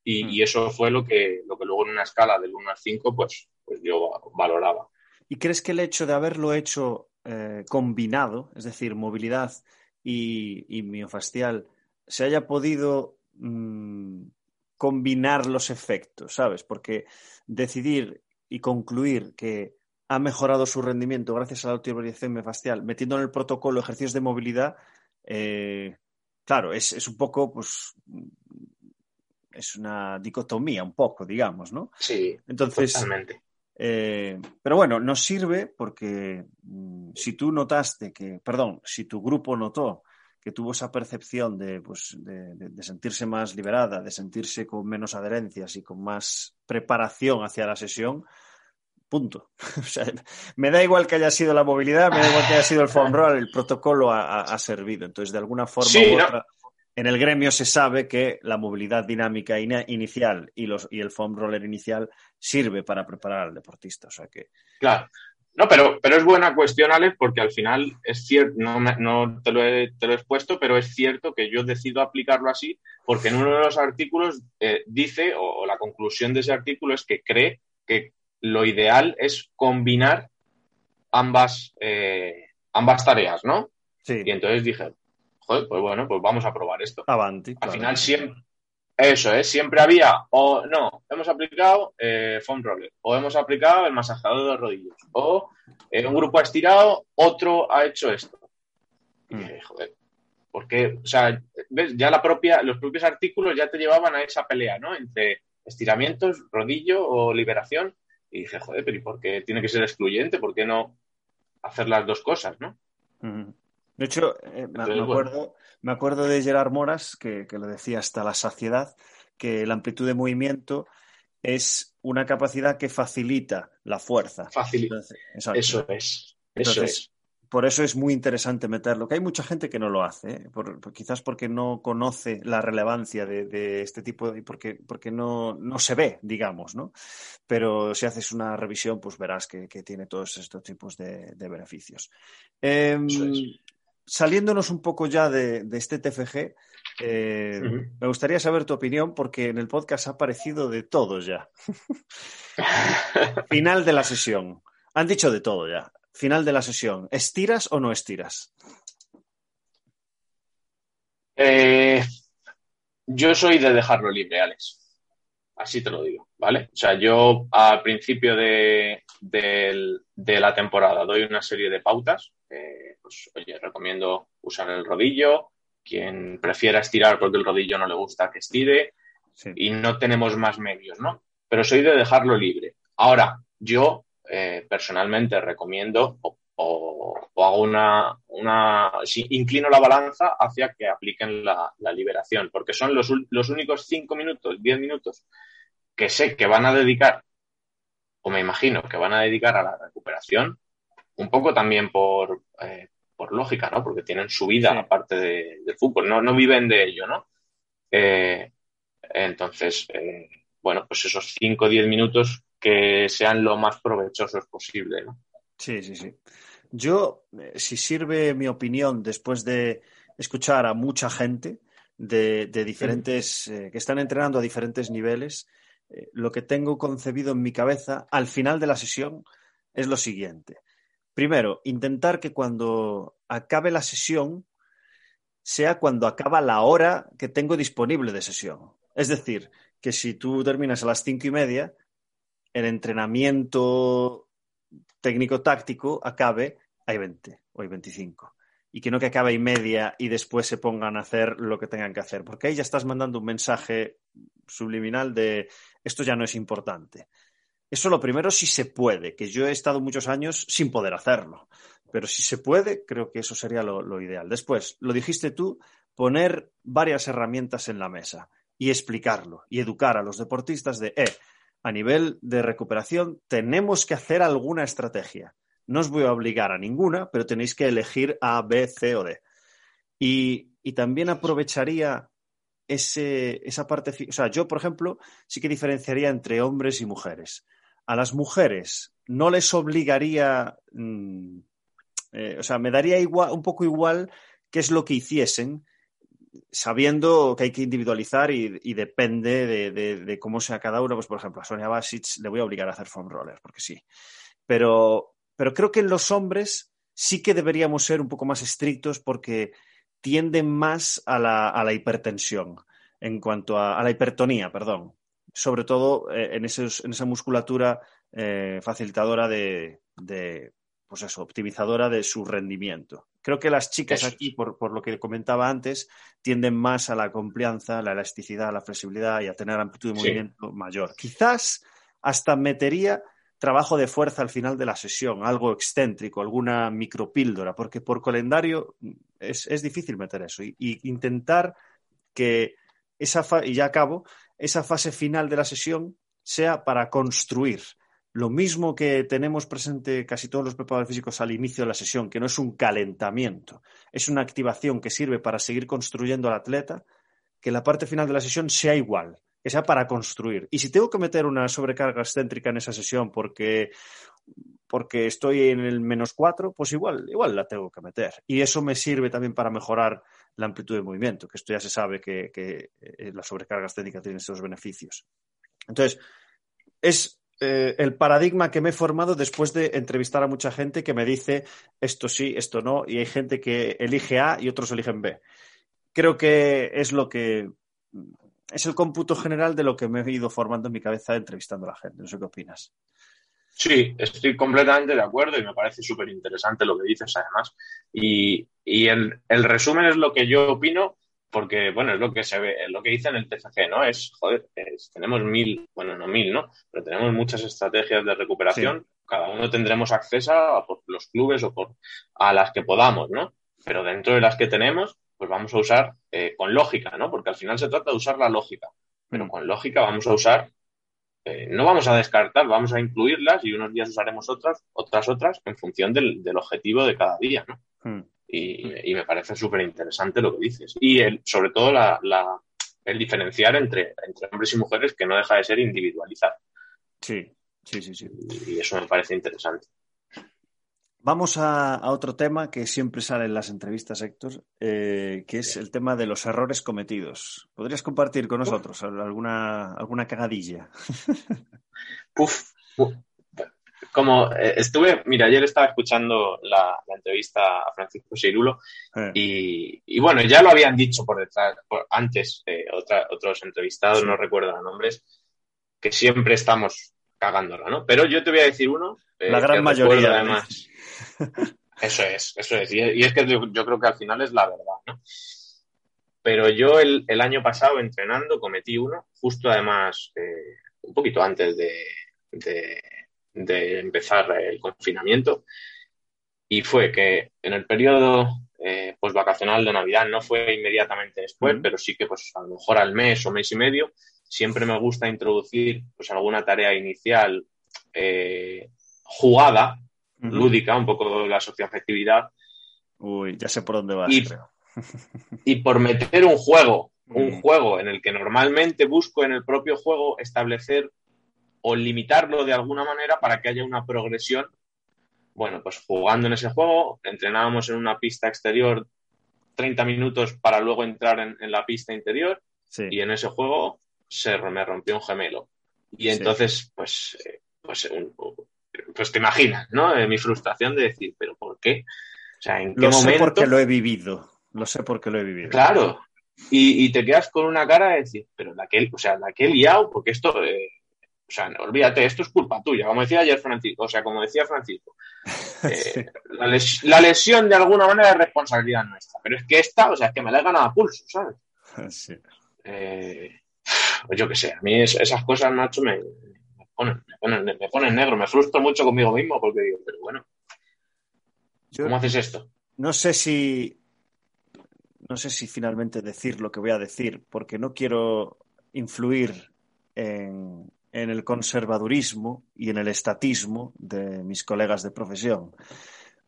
y, mm. eso fue lo que, lo que luego en una escala del 1 al 5 pues, pues yo valoraba. ¿Y crees que el hecho de haberlo hecho eh, combinado, es decir, movilidad y, y miofascial, se haya podido mm, combinar los efectos, ¿sabes? Porque decidir y concluir que ha mejorado su rendimiento gracias a la autovalidación miofascial, metiendo en el protocolo ejercicios de movilidad, eh, claro, es, un poco, pues, es una dicotomía, un poco, digamos, ¿no? Sí, Entonces, totalmente. Eh, pero bueno, nos sirve porque mm, si tú notaste que, perdón, si tu grupo notó que tuvo esa percepción de, pues, de, sentirse más liberada, de sentirse con menos adherencias y con más preparación hacia la sesión, punto. me da igual que haya sido la movilidad, me da igual que haya sido el foam roll, el protocolo ha, servido. Entonces, de alguna forma u otra, en el gremio se sabe que la movilidad dinámica inicial y, los, y el foam roller inicial sirve para preparar al deportista. O sea que... Claro. No, pero, pero es buena cuestión, Alex, porque al final es cierto, no, no te, lo he, te, lo he, expuesto, pero es cierto que yo decido aplicarlo así, porque en uno de los artículos eh, dice, o, la conclusión de ese artículo es que cree que lo ideal es combinar ambas, eh, ambas tareas, ¿no? Sí. Y entonces dije, joder, pues bueno, pues vamos a probar esto. Avanti. Al final siempre, eso es, siempre había, o no, hemos aplicado eh, foam roller, o hemos aplicado el masajador de rodillos, o eh, un grupo ha estirado, otro ha hecho esto. Y mm. dije, joder, porque, o sea, ves, ya la propia, los propios artículos ya te llevaban a esa pelea, ¿no? Entre estiramientos, rodillo o liberación. Y dije, joder, pero ¿y por qué tiene que ser excluyente? ¿Por qué no hacer las dos cosas, no? De hecho, eh, me, acuerdo, me, acuerdo, de Gerard Moras, que, lo decía hasta la saciedad, que la amplitud de movimiento es una capacidad que facilita la fuerza. Facilita. Eso es. Eso es. Por eso es muy interesante meterlo. Que hay mucha gente que no lo hace, ¿eh? quizás porque no conoce la relevancia de, este tipo y porque, porque no, no, se ve, digamos, ¿no? Pero si haces una revisión, pues verás que, tiene todos estos tipos de, beneficios. Em, saliéndonos un poco ya de, este TFG, eh, me gustaría saber tu opinión porque en el podcast ha aparecido de todo ya. Final de la sesión. Han dicho de todo ya. Final de la sesión. ¿Estiras o no estiras? Eh, yo soy de dejarlo libre, Alex. Así te lo digo, ¿vale? O sea, yo al principio de, la temporada doy una serie de pautas. Eh, pues, oye, recomiendo usar el rodillo. Quien prefiera estirar porque el rodillo no le gusta que estire. Y no tenemos más medios, ¿no? Pero soy de dejarlo libre. Ahora, yo eh, personalmente recomiendo o, hago una, una inclino la balanza hacia que apliquen la, liberación, porque son los, los únicos cinco minutos, diez minutos que sé que van a dedicar, o me imagino que van a dedicar a la recuperación, un poco también por, eh, por lógica, ¿no? Porque tienen su vida aparte de, del fútbol, no, no viven de ello, ¿no? Eh, entonces, eh, bueno, pues esos 5 o 10 minutos que sean lo más provechosos posible, ¿no? Sí, sí, sí. Yo, si sirve mi opinión después de escuchar a mucha gente de, diferentes, que están entrenando a diferentes niveles, lo que tengo concebido en mi cabeza al final de la sesión es lo siguiente. Primero, intentar que cuando acabe la sesión sea cuando acaba la hora que tengo disponible de sesión. Es decir, que si tú terminas a las cinco y media, el entrenamiento técnico-táctico acabe a 20 o hay 25 y que no que acabe y media y después se pongan a hacer lo que tengan que hacer, porque ahí ya estás mandando un mensaje subliminal de esto ya no es importante. Eso lo primero si se puede, que yo he estado muchos años sin poder hacerlo, pero si se puede, creo que eso sería lo, ideal. Después, lo dijiste tú, poner varias herramientas en la mesa y explicarlo y educar a los deportistas de, eh, a nivel de recuperación tenemos que hacer alguna estrategia. No os voy a obligar a ninguna, pero tenéis que elegir A, B, C o D. Y, y también aprovecharía esa parte. O sea, yo, por ejemplo, sí que diferenciaría entre hombres y mujeres a las mujeres no les obligaría, mm, eh, o sea, me daría igual, un poco igual qué es lo que hiciesen, sabiendo que hay que individualizar y, depende de, cómo sea cada uno. Pues, por ejemplo, a Sonia Basic le voy a obligar a hacer foam roller, porque sí. Pero, pero creo que en los hombres sí que deberíamos ser un poco más estrictos porque tienden más a la, a la hipertensión, en cuanto a, a la hipertonía, perdón sobre todo eh, en, esa musculatura eh, facilitadora de, pues eso, optimizadora de su rendimiento. Creo que las chicas aquí, por, lo que comentaba antes, tienden más a la confianza, a la elasticidad, a la flexibilidad y a tener amplitud de movimiento mayor. Quizás hasta metería trabajo de fuerza al final de la sesión, algo excéntrico, alguna micropíldora, porque por calendario es, es difícil meter eso y, intentar que esa y ya acabo, esa fase final de la sesión sea para construir. Lo mismo que tenemos presente casi todos los preparadores físicos al inicio de la sesión, que no es un calentamiento, es una activación que sirve para seguir construyendo al atleta, que la parte final de la sesión sea igual, que sea para construir. Y si tengo que meter una sobrecarga excéntrica en esa sesión porque, porque estoy en el menos cuatro, pues igual, igual la tengo que meter. Y eso me sirve también para mejorar la amplitud de movimiento, que esto ya se sabe que, eh, la sobrecarga excéntrica tiene estos beneficios. Entonces, es eh, el paradigma que me he formado después de entrevistar a mucha gente que me dice esto sí, esto no, y hay gente que elige A y otros eligen B. Creo que es lo que es el cómputo general de lo que me he ido formando en mi cabeza entrevistando a la gente. No sé qué opinas. Sí, estoy completamente de acuerdo y me parece súper interesante lo que dices además. Y, y el, el, resumen es lo que yo opino porque, bueno, es lo que se ve, es lo que dice en el TFG, ¿no? Es, joder, es, tenemos mil, bueno, no mil, ¿no? Pero tenemos muchas estrategias de recuperación. Sí. Cada uno tendremos acceso a por los clubes o por, a las que podamos, ¿no? Pero dentro de las que tenemos, pues vamos a usar eh, con lógica, ¿no? Porque al final se trata de usar la lógica. Pero con lógica vamos a usar, eh, no vamos a descartar, vamos a incluirlas y unos días usaremos otras, otras, otras, en función del, del objetivo de cada día, ¿no? Hmm. Y, y, me parece súper interesante lo que dices. Y el, sobre todo la, la, el diferenciar entre, entre hombres y mujeres que no deja de ser individualizar. Sí, sí, sí, sí. Y eso me parece interesante. Vamos a, a, otro tema que siempre sale en las entrevistas, Héctor, eh, que es el tema de los errores cometidos. ¿Podrías compartir con nosotros alguna, alguna cagadilla? Uf, uf. Como eh, estuve, mira, ayer estaba escuchando la, la entrevista a Francisco Cirulo eh. y, y, bueno, ya lo habían dicho por detrás, por, antes otra, otros entrevistados, sí. no recuerdo los nombres, que siempre estamos cagándola, ¿no? Pero yo te voy a decir uno. la gran mayoría, además. Eso es, eso es. Y, es que yo, yo, creo que al final es la verdad, ¿no? Pero yo el, el año pasado entrenando cometí uno, justo además eh, un poquito antes de, de, de, empezar el confinamiento. Y fue que en el periodo eh, pues vacacional de Navidad, no fue inmediatamente después, uh -huh. pero sí que pues a lo mejor al mes o mes y medio, siempre me gusta introducir pues alguna tarea inicial eh, jugada uh -huh. lúdica, un poco la socioafectividad. Uy, ya sé por dónde vas, y, creo. y por meter un juego, un juego en el que normalmente busco en el propio juego establecer o limitarlo de alguna manera para que haya una progresión. Bueno, pues jugando en ese juego, entrenábamos en una pista exterior 30 minutos para luego entrar en, en la pista interior sí. y en ese juego se me rompió un gemelo. Y entonces, sí. pues, eh, pues un, pues te imaginas, ¿no? Eh, mi frustración de decir, ¿pero por qué? O sea, ¿en qué lo momento? Sé porque lo he vivido. Lo sé porque lo he vivido. Claro. Y, y te quedas con una cara de decir, pero la que, o sea, la que he liado, porque esto, eh, o sea, olvídate, esto es culpa tuya, como decía ayer Francisco, o sea, como decía Francisco, eh, sí. la, les, la, lesión de alguna manera es responsabilidad nuestra, pero es que esta, o sea, es que me la he ganado a pulso, ¿sabes? Sí. Eh, pues yo qué sé, a mí es, esas cosas, macho, me, ponen, me, ponen, me ponen negro, me frustro mucho conmigo mismo porque digo, pero bueno, Yo, ¿cómo haces esto? No sé si, no sé si finalmente decir lo que voy a decir, porque no quiero influir en, en el conservadurismo y en el estatismo de mis colegas de profesión.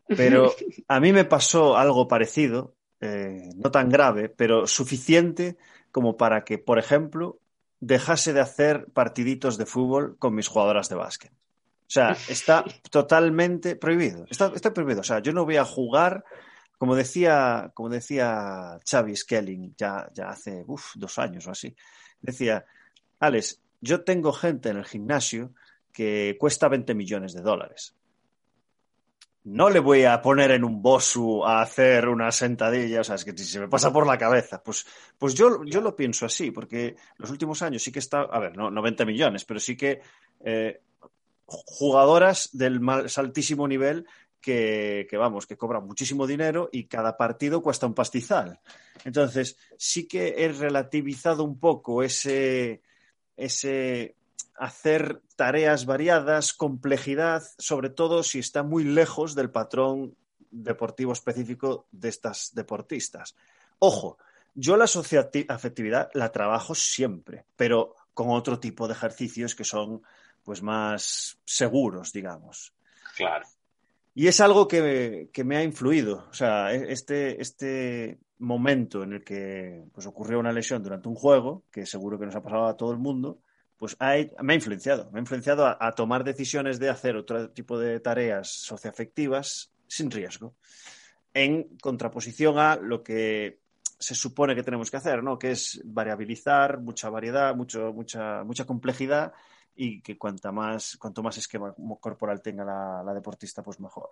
Pero a mí me pasó algo parecido, eh, no tan grave, pero suficiente como para que, por ejemplo, dejase de hacer partiditos de fútbol con mis jugadoras de básquet. O sea, está totalmente prohibido. Está, está prohibido. O sea, yo no voy a jugar, como decía, como decía Xavi Skelling ya, ya hace dos años o así. Decía, Alex, yo tengo gente en el gimnasio que cuesta 20 millones de dólares. No le voy a poner en un bosu a hacer una sentadilla, o sea, es que si se me pasa por la cabeza. Pues, pues yo, yo lo pienso así, porque los últimos años sí que está, a ver, no, no 20 millones, pero sí que eh, jugadoras del más altísimo nivel que, que, vamos, que cobran muchísimo dinero y cada partido cuesta un pastizal. Entonces, sí que he relativizado un poco ese, ese hacer tareas variadas, complejidad, sobre todo si está muy lejos del patrón deportivo específico de estas deportistas. Ojo, yo la afectividad la trabajo siempre, pero con otro tipo de ejercicios que son pues más seguros, digamos. Claro. Y es algo que, me ha influido. O sea, e-, este, este momento en el que pues, ocurrió una lesión durante un juego, que seguro que nos ha pasado a todo el mundo, pues me ha influenciado. Me ha influenciado a, tomar decisiones de hacer otro tipo de tareas socioafectivas sin riesgo. En contraposición a lo que se supone que tenemos que hacer, ¿no? Que es variabilizar, mucha variedad, mucho, mucha, mucha complejidad y que cuanta más, cuanto más esquema corporal tenga la, deportista, pues mejor.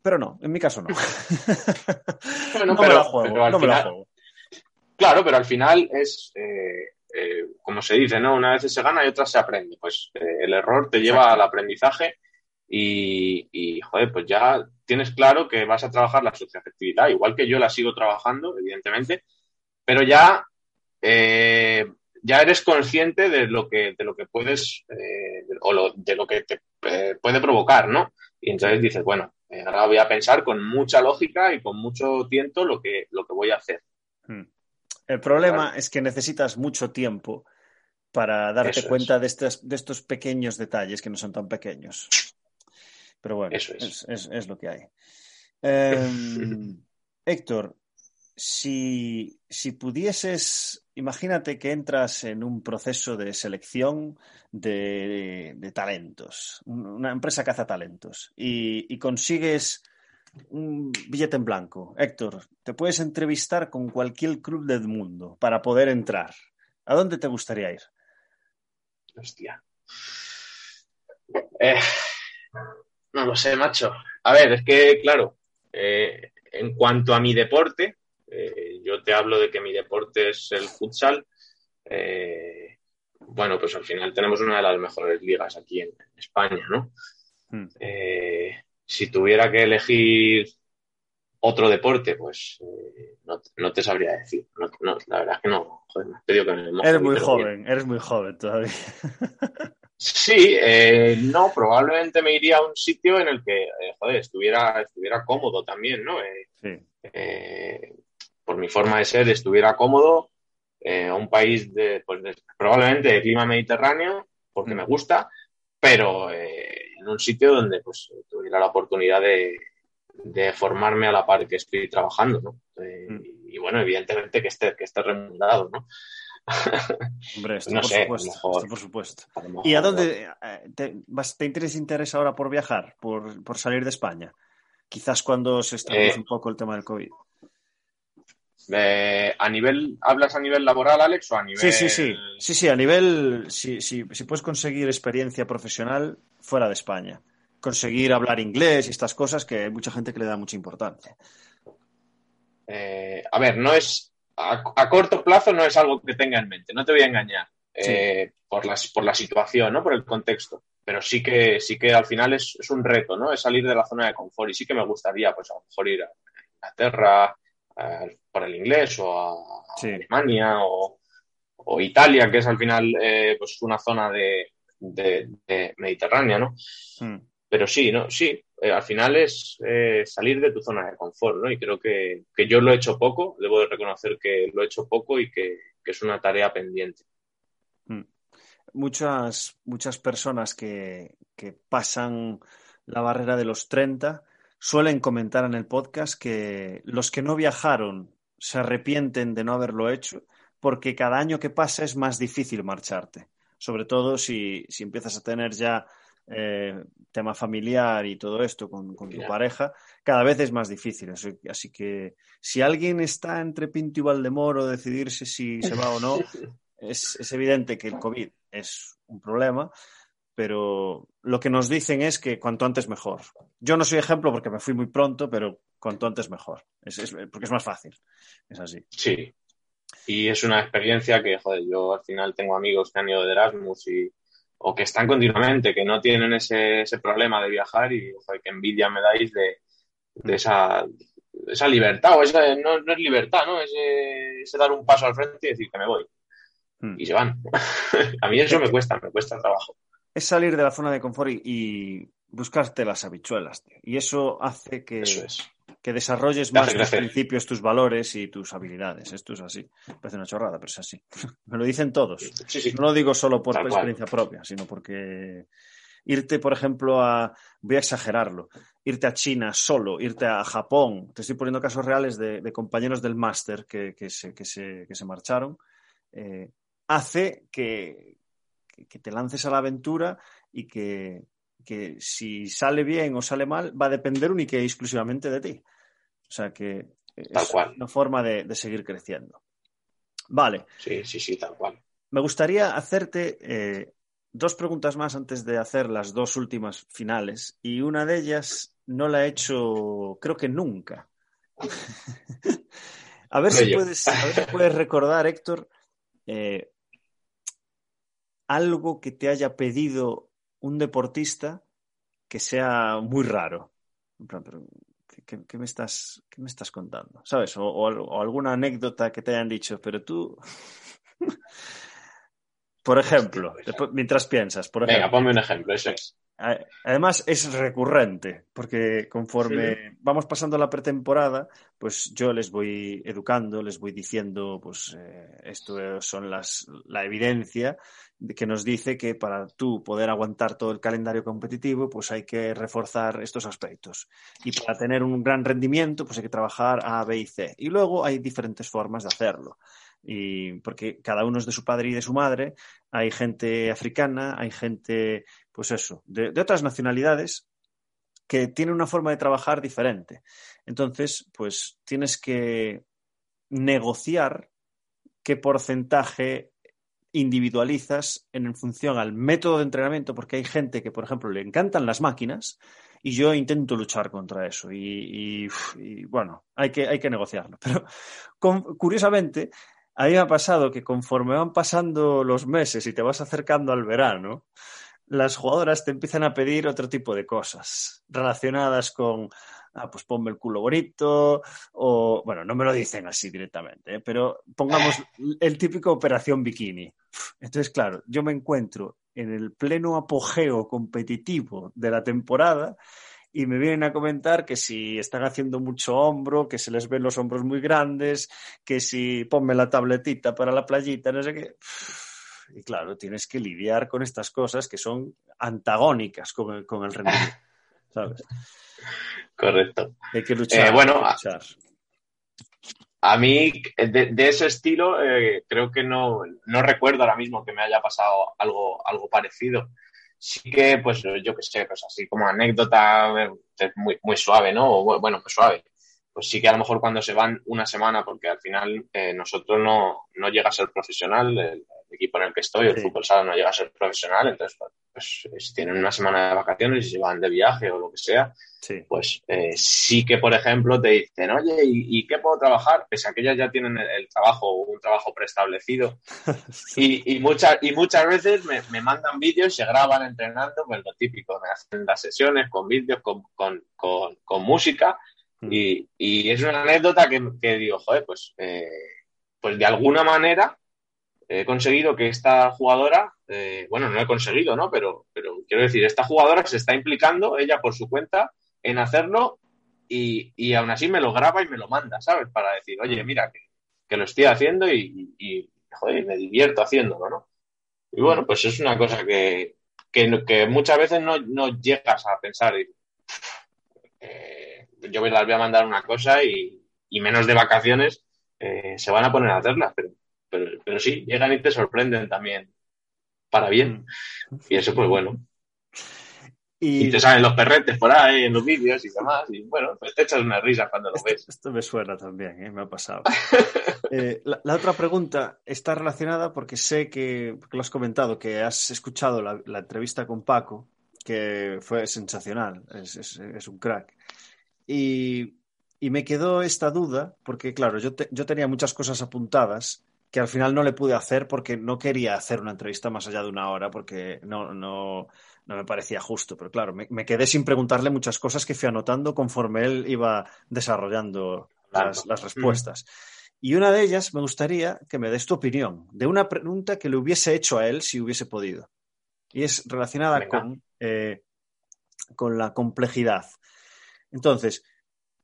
Pero no, en mi caso no. no, pero, me la juego, Claro, pero al final es, eh, eh, como se dice, ¿no? Una vez se gana y otra se aprende. Pues eh, el error te lleva al aprendizaje y, y, joder, pues ya tienes claro que vas a trabajar la socioafectividad, igual que yo la sigo trabajando, evidentemente, pero ya ya eres consciente de lo que, de lo que puedes eh, o de lo que te eh, puede provocar, ¿no? Y entonces dices, bueno, eh, ahora voy a pensar con mucha lógica y con mucho tiento lo que, lo que voy a hacer. Hmm. El problema es que necesitas mucho tiempo para darte cuenta de, estos, de estos pequeños detalles que no son tan pequeños. Pero bueno, Eso es. Es, lo que hay. Em, Héctor, si, si pudieses Imagínate que entras en un proceso de selección de, talentos, una empresa caza talentos, y, consigues un billete en blanco. Héctor, te puedes entrevistar con cualquier club del mundo para poder entrar. ¿A dónde te gustaría ir? Hostia. Eh, no lo sé, macho. A ver, es que, claro, eh, en cuanto a mi deporte, eh, yo te hablo de que mi deporte es el futsal. Bueno, pues al final tenemos una de las mejores ligas aquí en, España, ¿no? Hmm. Eh, si tuviera que elegir otro deporte, pues no, te sabría decir. la verdad es que no. Joder, me pedido que me Eres muy joven, eres muy joven todavía. Sí, no, probablemente me iría a un sitio en el que, joder, estuviera, estuviera cómodo también, ¿no? sí por mi forma de ser, estuviera cómodo eh, un país de, pues probablemente de clima mediterráneo, porque me gusta, pero eh, en un sitio donde pues tuviera la oportunidad de, formarme a la par que estoy trabajando, ¿no? Eh, mm. y, bueno, evidentemente que esté, que esté remunerado, ¿no? Hombre, esto, por, supuesto, por supuesto. ¿Y a dónde te, te interesa ahora por viajar, por, por, salir de España? Quizás cuando se estabilice un poco el tema del COVID. Eh, a nivel, ¿hablas a nivel laboral, Alex, o a nivel...? Sí, sí, sí. Sí, sí, a nivel... Si, si, puedes conseguir experiencia profesional fuera de España. Conseguir hablar inglés y estas cosas que hay mucha gente que le da mucha importancia. Eh, a ver, no es... A, corto plazo no es algo que tenga en mente, no te voy a engañar. Eh, por, las, por la situación, ¿no? Por el contexto. Pero sí que, sí que al final es, es un reto, ¿no? Es salir de la zona de confort y sí que me gustaría, pues a lo mejor ir a Inglaterra, para el inglés o a Alemania o, Italia, que es al final eh, pues una zona de, mediterránea, ¿no? Hmm. Pero sí, ¿no? Sí, eh, al final es eh, salir de tu zona de confort, ¿no? Y creo que, yo lo he hecho poco, debo de reconocer que lo he hecho poco y que, es una tarea pendiente. Hmm. Muchas, muchas personas que, que pasan la barrera de los 30 suelen comentar en el podcast que los que no viajaron se arrepienten de no haberlo hecho porque cada año que pasa es más difícil marcharte, sobre todo si, empiezas a tener ya eh, tema familiar y todo esto con, tu pareja, cada vez es más difícil. Así, que si alguien está entre Pinto y Valdemoro decidirse si se va o no, es, es evidente que el COVID es un problema, pero lo que nos dicen es que cuanto antes mejor. Yo no soy ejemplo porque me fui muy pronto, pero cuanto antes mejor, porque es más fácil. Es así. Sí. Y es una experiencia que, joder, yo al final tengo amigos que han ido de Erasmus y, o que están continuamente, que no tienen ese, problema de viajar y, joder, qué envidia me dais de, esa, esa libertad, o esa, no, es libertad, ¿no? Ese, ese, dar un paso al frente y decir que me voy. Hmm. Y se van. A mí eso me cuesta, me cuesta trabajo es salir de la zona de confort y, buscarte las habichuelas, tío. Y eso hace que, Eso es. que desarrolles más tus principios, tus valores y tus habilidades. Esto es así. Parece una chorrada, pero es así. Me lo dicen todos. Sí, sí. No lo digo solo por Tal cual. experiencia propia, sino porque irte, por ejemplo, a, voy a exagerarlo, irte a China solo, irte a Japón, te estoy poniendo casos reales de, de compañeros del máster que, que se, que, se, que se marcharon, eh, hace que, que- que te lances a la aventura y que, que si sale bien o sale mal va a depender única y exclusivamente de ti. O sea que Tal es cual. una forma de, de seguir creciendo. Vale. Sí, sí, sí, tal cual. Me gustaría hacerte eh, dos preguntas más antes de hacer las dos últimas finales. Y una de ellas no la he hecho, creo que nunca. a, ver si puedes, a ver si puedes recordar, Héctor, eh, algo que te haya pedido un deportista que sea muy raro. En plan, pero, ¿qué, qué- qué me, estás, qué me estás contando? ¿Sabes? O, o al- o alguna anécdota que te hayan dicho, pero tú. Por ejemplo, después- mientras piensas, por ejemplo. Venga, ponme un ejemplo, eso es. Además es recurrente, porque conforme vamos pasando la pretemporada, pues yo les voy educando, les voy diciendo, pues eh, esto son las la evidencia de que nos dice que para tú poder aguantar todo el calendario competitivo, pues hay que reforzar estos aspectos. Y para tener un gran rendimiento, pues hay que trabajar A, B y C. Y luego hay diferentes formas de hacerlo. Y porque cada uno es de su padre y de su madre, hay gente africana, hay gente pues eso, de, otras nacionalidades que tienen una forma de trabajar diferente. Entonces, pues tienes que negociar qué porcentaje individualizas en función al método de entrenamiento, porque hay gente que, por ejemplo, le encantan las máquinas y yo intento luchar contra eso. Y, bueno, hay que, hay que negociarlo. Pero curiosamente, a mí me ha pasado que conforme van pasando los meses y te vas acercando al verano, las jugadoras te empiezan a pedir otro tipo de cosas relacionadas con, ah, pues ponme el culo bonito, o, bueno, no me lo dicen así directamente, ¿eh? pero pongamos el típico operación bikini. Entonces, claro, yo me encuentro en el pleno apogeo competitivo de la temporada y me vienen a comentar que si están haciendo mucho hombro, que se les ven los hombros muy grandes, que si ponme la tabletita para la playita, no sé qué. Y claro, tienes que lidiar con estas cosas que son antagónicas con el, con el rendimiento. ¿Sabes? Correcto. Hay que luchar. Eh, bueno, hay que luchar. A mí, de, de ese estilo, eh, creo que no, no recuerdo ahora mismo que me haya pasado algo, algo parecido. Sí que, pues, yo qué sé, pues así como anécdota eh, muy, muy suave, ¿no? O, bueno, muy suave. Pues sí que a lo mejor cuando se van una semana, porque al final eh, nosotros no, no llega a ser profesional, el equipo en el que estoy, el Sí. fútbol sala no llega a ser profesional, entonces, pues, si tienen una semana de vacaciones y se van de viaje o lo que sea, Sí. pues eh, sí que, por ejemplo, te dicen, oye, ¿y, y qué puedo trabajar? Pese a que ellas ya tienen el, el trabajo, un trabajo preestablecido. Y, y, muchas, y muchas veces me, me mandan vídeos, se graban entrenando, pues lo típico, me hacen las sesiones con vídeos, con, con, con, con música. Mm. Y, y es una anécdota que, que digo, joder, pues, eh, pues de alguna manera he conseguido que esta jugadora, eh, bueno, no he conseguido, ¿no? Pero, pero quiero decir, esta jugadora se está implicando, ella por su cuenta, en hacerlo y, y aún así me lo graba y me lo manda, ¿sabes? Para decir, oye, mira, que, que lo estoy haciendo y, y, joder, me divierto haciéndolo, ¿no? Y bueno, pues es una cosa que, que, que muchas veces no, no, llegas a pensar. Y, eh, yo les voy a mandar una cosa y, y menos de vacaciones eh, se van a poner a hacerlas, pero, pero, pero sí, llegan y te sorprenden también para bien. Y eso, pues bueno. Y, y, te salen los perretes por ahí en los vídeos y demás. Y bueno, pues te echas una risa cuando lo esto, ves. Esto me suena también, ¿eh? me ha pasado. eh, la, la, otra pregunta está relacionada porque sé que, que, lo has comentado, que has escuchado la, la entrevista con Paco, que fue sensacional, es, es, es un crack. Y, y, me quedó esta duda, porque claro, yo, te, yo tenía muchas cosas apuntadas que al final no le pude hacer porque no quería hacer una entrevista más allá de una hora, porque no, no, no me parecía justo. Pero claro, me, me, quedé sin preguntarle muchas cosas que fui anotando conforme él iba desarrollando las, las respuestas. Mm. Y una de ellas me gustaría que me des tu opinión de una pregunta que le hubiese hecho a él si hubiese podido. Y es relacionada con eh, con la complejidad. Entonces,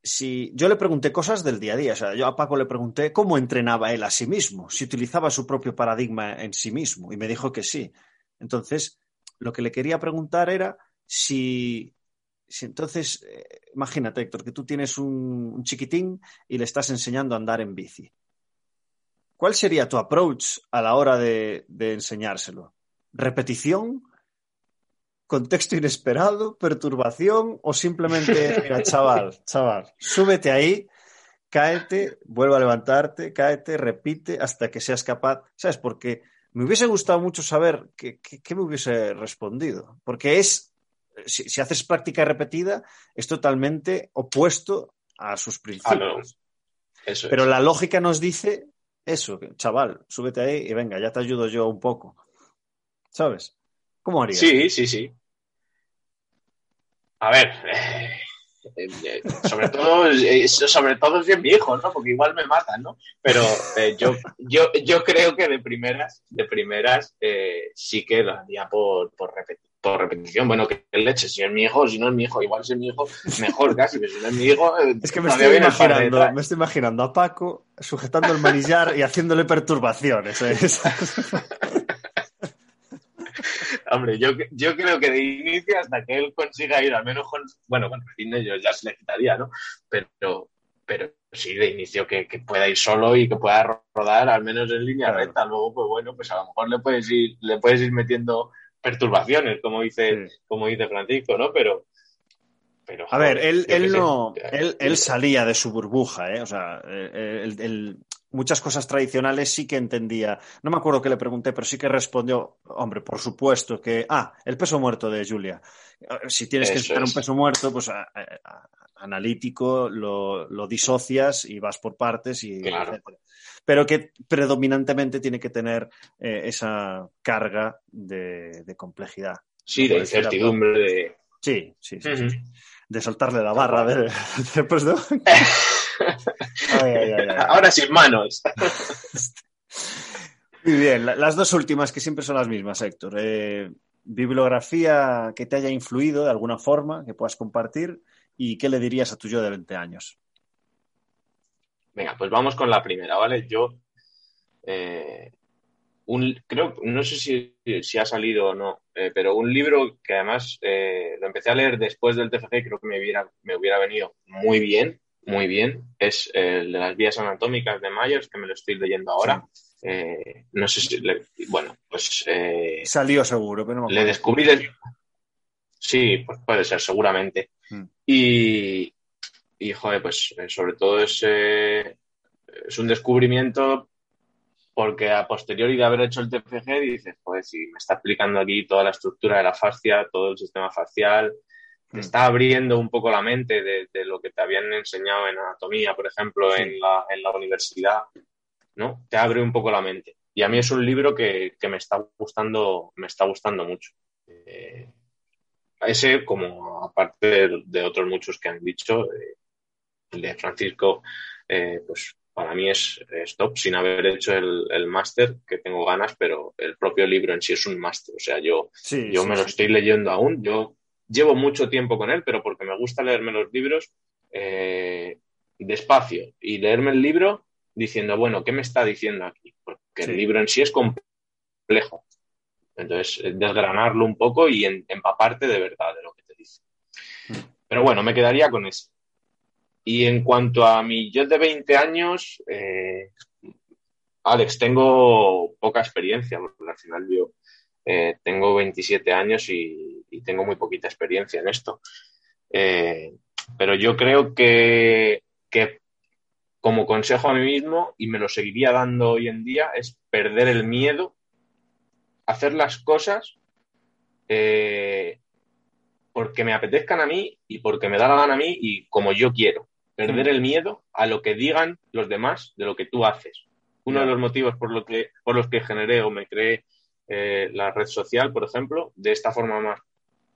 si yo le pregunté cosas del día a día, o sea, yo a Paco le pregunté cómo entrenaba él a sí mismo, si utilizaba su propio paradigma en sí mismo, y me dijo que sí. Entonces, lo que le quería preguntar era si, si entonces, eh, imagínate, Héctor, que tú tienes un, un, chiquitín y le estás enseñando a andar en bici. ¿Cuál sería tu approach a la hora de, de enseñárselo? ¿Repetición? Contexto inesperado, perturbación o simplemente, mira, chaval, chaval, súbete ahí, cáete, vuelve a levantarte, cáete, repite hasta que seas capaz, ¿sabes? Porque me hubiese gustado mucho saber qué, qué, qué me hubiese respondido, porque es, si, si, haces práctica repetida, es totalmente opuesto a sus principios. Ah, no. eso Pero es. la lógica nos dice eso, chaval, súbete ahí y venga, ya te ayudo yo un poco. ¿Sabes? ¿Cómo harías? Sí, sí, sí. A ver, eh, eh, sobre todo, eh, sobre todo si es mi hijo, ¿no? Porque igual me matan, ¿no? Pero eh, yo, yo, yo creo que de primeras, de primeras, sí que lo haría por, por, repetir, por repetición. Bueno, que leche, si es mi hijo, si no es mi hijo, igual si es mi hijo, mejor casi, pero si no es mi hijo. Es que me estoy, imaginando, me estoy imaginando a Paco sujetando el manillar y haciéndole perturbaciones. Hombre, yo, yo creo que de inicio hasta que él consiga ir, al menos con, bueno, con yo ya se le quitaría, ¿no? Pero, pero sí, de inicio que, que, pueda ir solo y que pueda rodar al menos en línea claro. recta. Luego, pues bueno, pues a lo mejor le puedes ir, le puedes ir metiendo perturbaciones, como dice, sí. como dice Francisco, ¿no? Pero, pero, a ver, él, él no, él, él, salía de su burbuja, ¿eh? O sea, el, el, muchas cosas tradicionales sí que entendía. No me acuerdo qué le pregunté, pero sí que respondió, hombre, por supuesto que, ah, el peso muerto de Julia. Si tienes Eso que es. un peso muerto, pues a, a, a, analítico, lo, lo, disocias y vas por partes y claro. etcétera. Pero que predominantemente tiene que tener eh, esa carga de, de complejidad. Sí, de incertidumbre, de... Sí, sí, sí. Uh -huh. sí. De soltarle la barra de, después de... Ay, ay, ay, Ahora sin manos. Muy bien, las dos últimas que siempre son las mismas, Héctor. Eh, bibliografía que te haya influido de alguna forma, que puedas compartir, y qué le dirías a tu yo de 20 años. Venga, pues vamos con la primera, ¿vale? Yo eh, un, creo, no sé si, si, ha salido o no, eh, pero un libro que además eh, lo empecé a leer después del TFG, creo que me hubiera, me hubiera venido muy bien, muy bien. Es el de las vías anatómicas de Myers, que me lo estoy leyendo ahora. Sí. Eh, no sé si, le, bueno, pues... Eh, Salió seguro, pero no Le descubrí... De... Sí, pues puede ser, seguramente. Mm. Y, y, joder, pues eh, sobre todo es, eh, es un descubrimiento porque a posteriori de haber hecho el TFG dices, pues si me está explicando aquí toda la estructura de la fascia, todo el sistema facial, te está abriendo un poco la mente de, de, lo que te habían enseñado en anatomía, por ejemplo, sí. en, la, en, la, universidad, ¿no? Te abre un poco la mente. Y a mí es un libro que, que me está gustando, me está gustando mucho. Eh, ese, como aparte de, de, otros muchos que han dicho, eh, el de Francisco, eh, pues para mí es, es, top, sin haber hecho el, el máster, que tengo ganas, pero el propio libro en sí es un máster. O sea, yo, sí, yo sí, me lo estoy leyendo aún, yo llevo mucho tiempo con él, pero porque me gusta leerme los libros eh, despacio y leerme el libro diciendo, bueno, ¿qué me está diciendo aquí? Porque sí. el libro en sí es complejo. Entonces, desgranarlo un poco y en, empaparte de verdad de lo que te dice. Pero bueno, me quedaría con eso. Y en cuanto a mi yo de 20 años, eh, Alex, tengo poca experiencia, porque al final yo eh, tengo 27 años y, y, tengo muy poquita experiencia en esto. Eh, pero yo creo que, que, como consejo a mí mismo, y me lo seguiría dando hoy en día, es perder el miedo, hacer las cosas eh, porque me apetezcan a mí y porque me da la gana a mí y como yo quiero. Perder el miedo a lo que digan los demás de lo que tú haces. Uno de los motivos por, lo que, por los que generé o me creé eh, la red social, por ejemplo, de esta forma más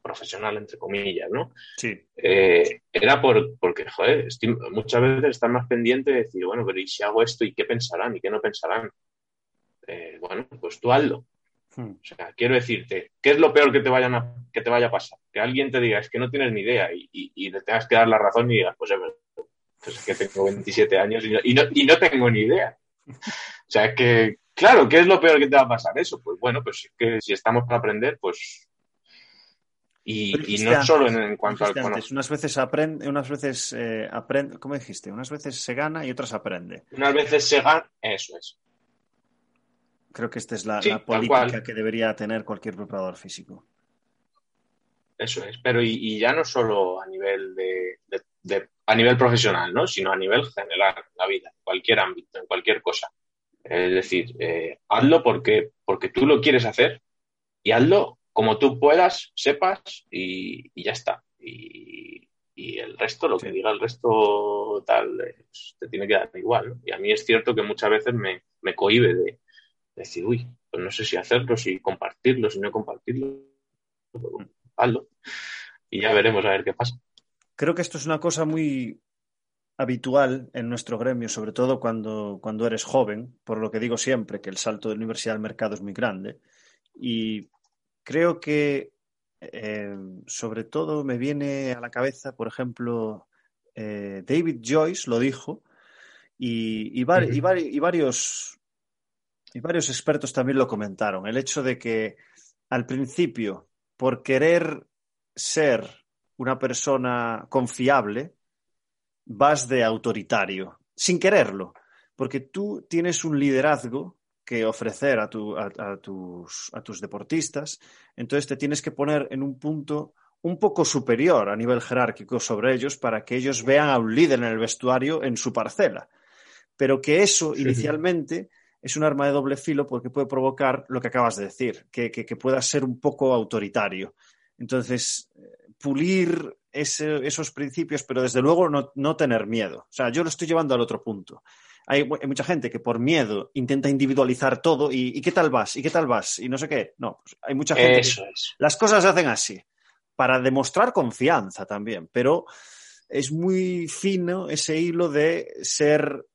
profesional, entre comillas, ¿no? Sí. Eh, era por, porque, joder, estoy, muchas veces están más pendiente de decir, bueno, pero ¿y si hago esto y qué pensarán y qué no pensarán? Eh, bueno, pues tú hazlo. Hmm. O sea, quiero decirte, ¿qué es lo peor que te, vayan a, que te vaya a pasar? Que alguien te diga, es que no tienes ni idea y, y, le tengas que dar la razón y digas, pues, pues es que tengo 27 años y no, y no, y no tengo ni idea. O sea, es que, claro, ¿qué es lo peor que te va a pasar? Eso, pues bueno, pues es que si estamos para aprender, pues y, no solo en, cuanto al conocimiento. Unas veces aprende, unas veces eh, aprende, ¿cómo dijiste? Unas veces se gana y otras aprende. Unas veces se gana, eso es. Creo que esta es la, política que debería tener cualquier preparador físico. Eso es, pero y, ya no solo a nivel de, a nivel profesional, ¿no? Sino a nivel general, en la vida, en cualquier ámbito, en cualquier cosa. Es decir, eh, hazlo porque, porque tú lo quieres hacer y hazlo como tú puedas, sepas y, ya está. Y, el resto, lo que diga el resto, tal, te tiene que dar igual. Y a mí es cierto que muchas veces me, me cohibe de, decir, uy, pues no sé si hacerlo, si compartirlo, si no compartirlo. hazlo. Y ya veremos a ver qué pasa. Creo que esto es una cosa muy habitual en nuestro gremio, sobre todo cuando, cuando eres joven, por lo que digo siempre, que el salto de la universidad al mercado es muy grande. Y creo que eh, sobre todo me viene a la cabeza, por ejemplo, eh, David Joyce lo dijo y, varios, y varios expertos también lo comentaron. El hecho de que al principio, por querer ser una persona confiable, vas de autoritario, sin quererlo, porque tú tienes un liderazgo que ofrecer a, tus, a tus deportistas, entonces te tienes que poner en un punto un poco superior a nivel jerárquico sobre ellos para que ellos vean a un líder en el vestuario en su parcela. Pero que eso inicialmente es un arma de doble filo porque puede provocar lo que acabas de decir, que, pueda ser un poco autoritario. Entonces, pulir esos principios, pero desde luego no, no, tener miedo. O sea, yo lo estoy llevando al otro punto hay, mucha gente que por miedo intenta individualizar todo y, ¿qué tal vas? ¿Y qué tal vas? Y no sé qué. No, pues hay mucha gente Eso las cosas se hacen así, para demostrar confianza también, pero es muy fino ese hilo de ser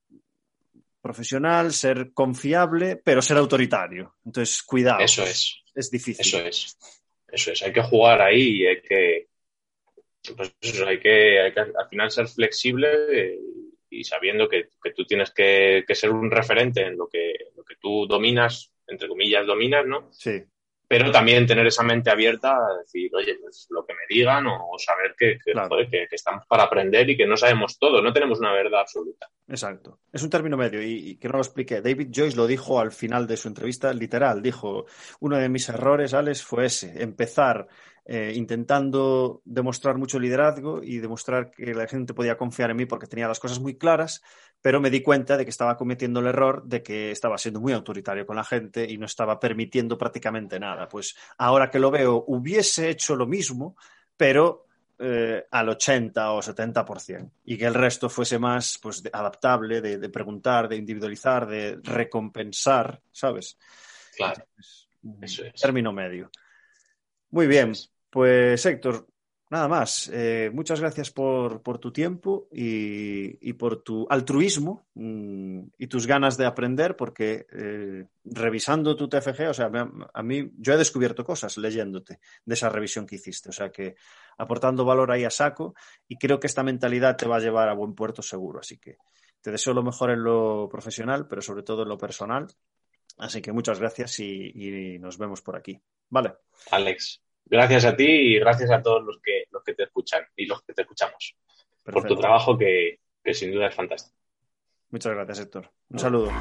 profesional, ser confiable, pero ser autoritario. Entonces, cuidado. Eso es. Es difícil. Eso es. Eso es. Hay que jugar ahí y hay que. Pues hay que, hay que al final ser flexible y sabiendo que, tú tienes que, ser un referente en lo que, lo que tú dominas, entre comillas, dominas, ¿no? Sí. Pero también tener esa mente abierta a decir, oye, pues lo que me digan o, saber que, que, estamos para aprender y que no sabemos todo, no tenemos una verdad absoluta. Exacto. Es un término medio y, y, que no lo expliqué. David Joyce lo dijo al final de su entrevista, literal. Dijo, uno de mis errores, Alex, fue ese, empezar eh, intentando demostrar mucho liderazgo y demostrar que la gente podía confiar en mí porque tenía las cosas muy claras, pero me di cuenta de que estaba cometiendo el error de que estaba siendo muy autoritario con la gente y no estaba permitiendo prácticamente nada. Pues ahora que lo veo, hubiese hecho lo mismo, pero eh, al 80 o 70% y que el resto fuese más pues, adaptable, de, preguntar, de individualizar, de recompensar, ¿sabes? Claro. Eso es. Término medio. Muy bien. Pues Héctor, nada más. Eh, muchas gracias por, tu tiempo y, por tu altruismo mm, y tus ganas de aprender, porque eh, revisando tu TFG, o sea, a mí yo he descubierto cosas leyéndote de esa revisión que hiciste, o sea que aportando valor ahí a saco y creo que esta mentalidad te va a llevar a buen puerto seguro, así que te deseo lo mejor en lo profesional, pero sobre todo en lo personal. Así que muchas gracias y, y nos vemos por aquí. Vale. Alex, gracias a ti y gracias a todos los que, los que te escuchan y los que te escuchamos por tu trabajo que, que sin duda es fantástico. Muchas gracias, Héctor. Un saludo.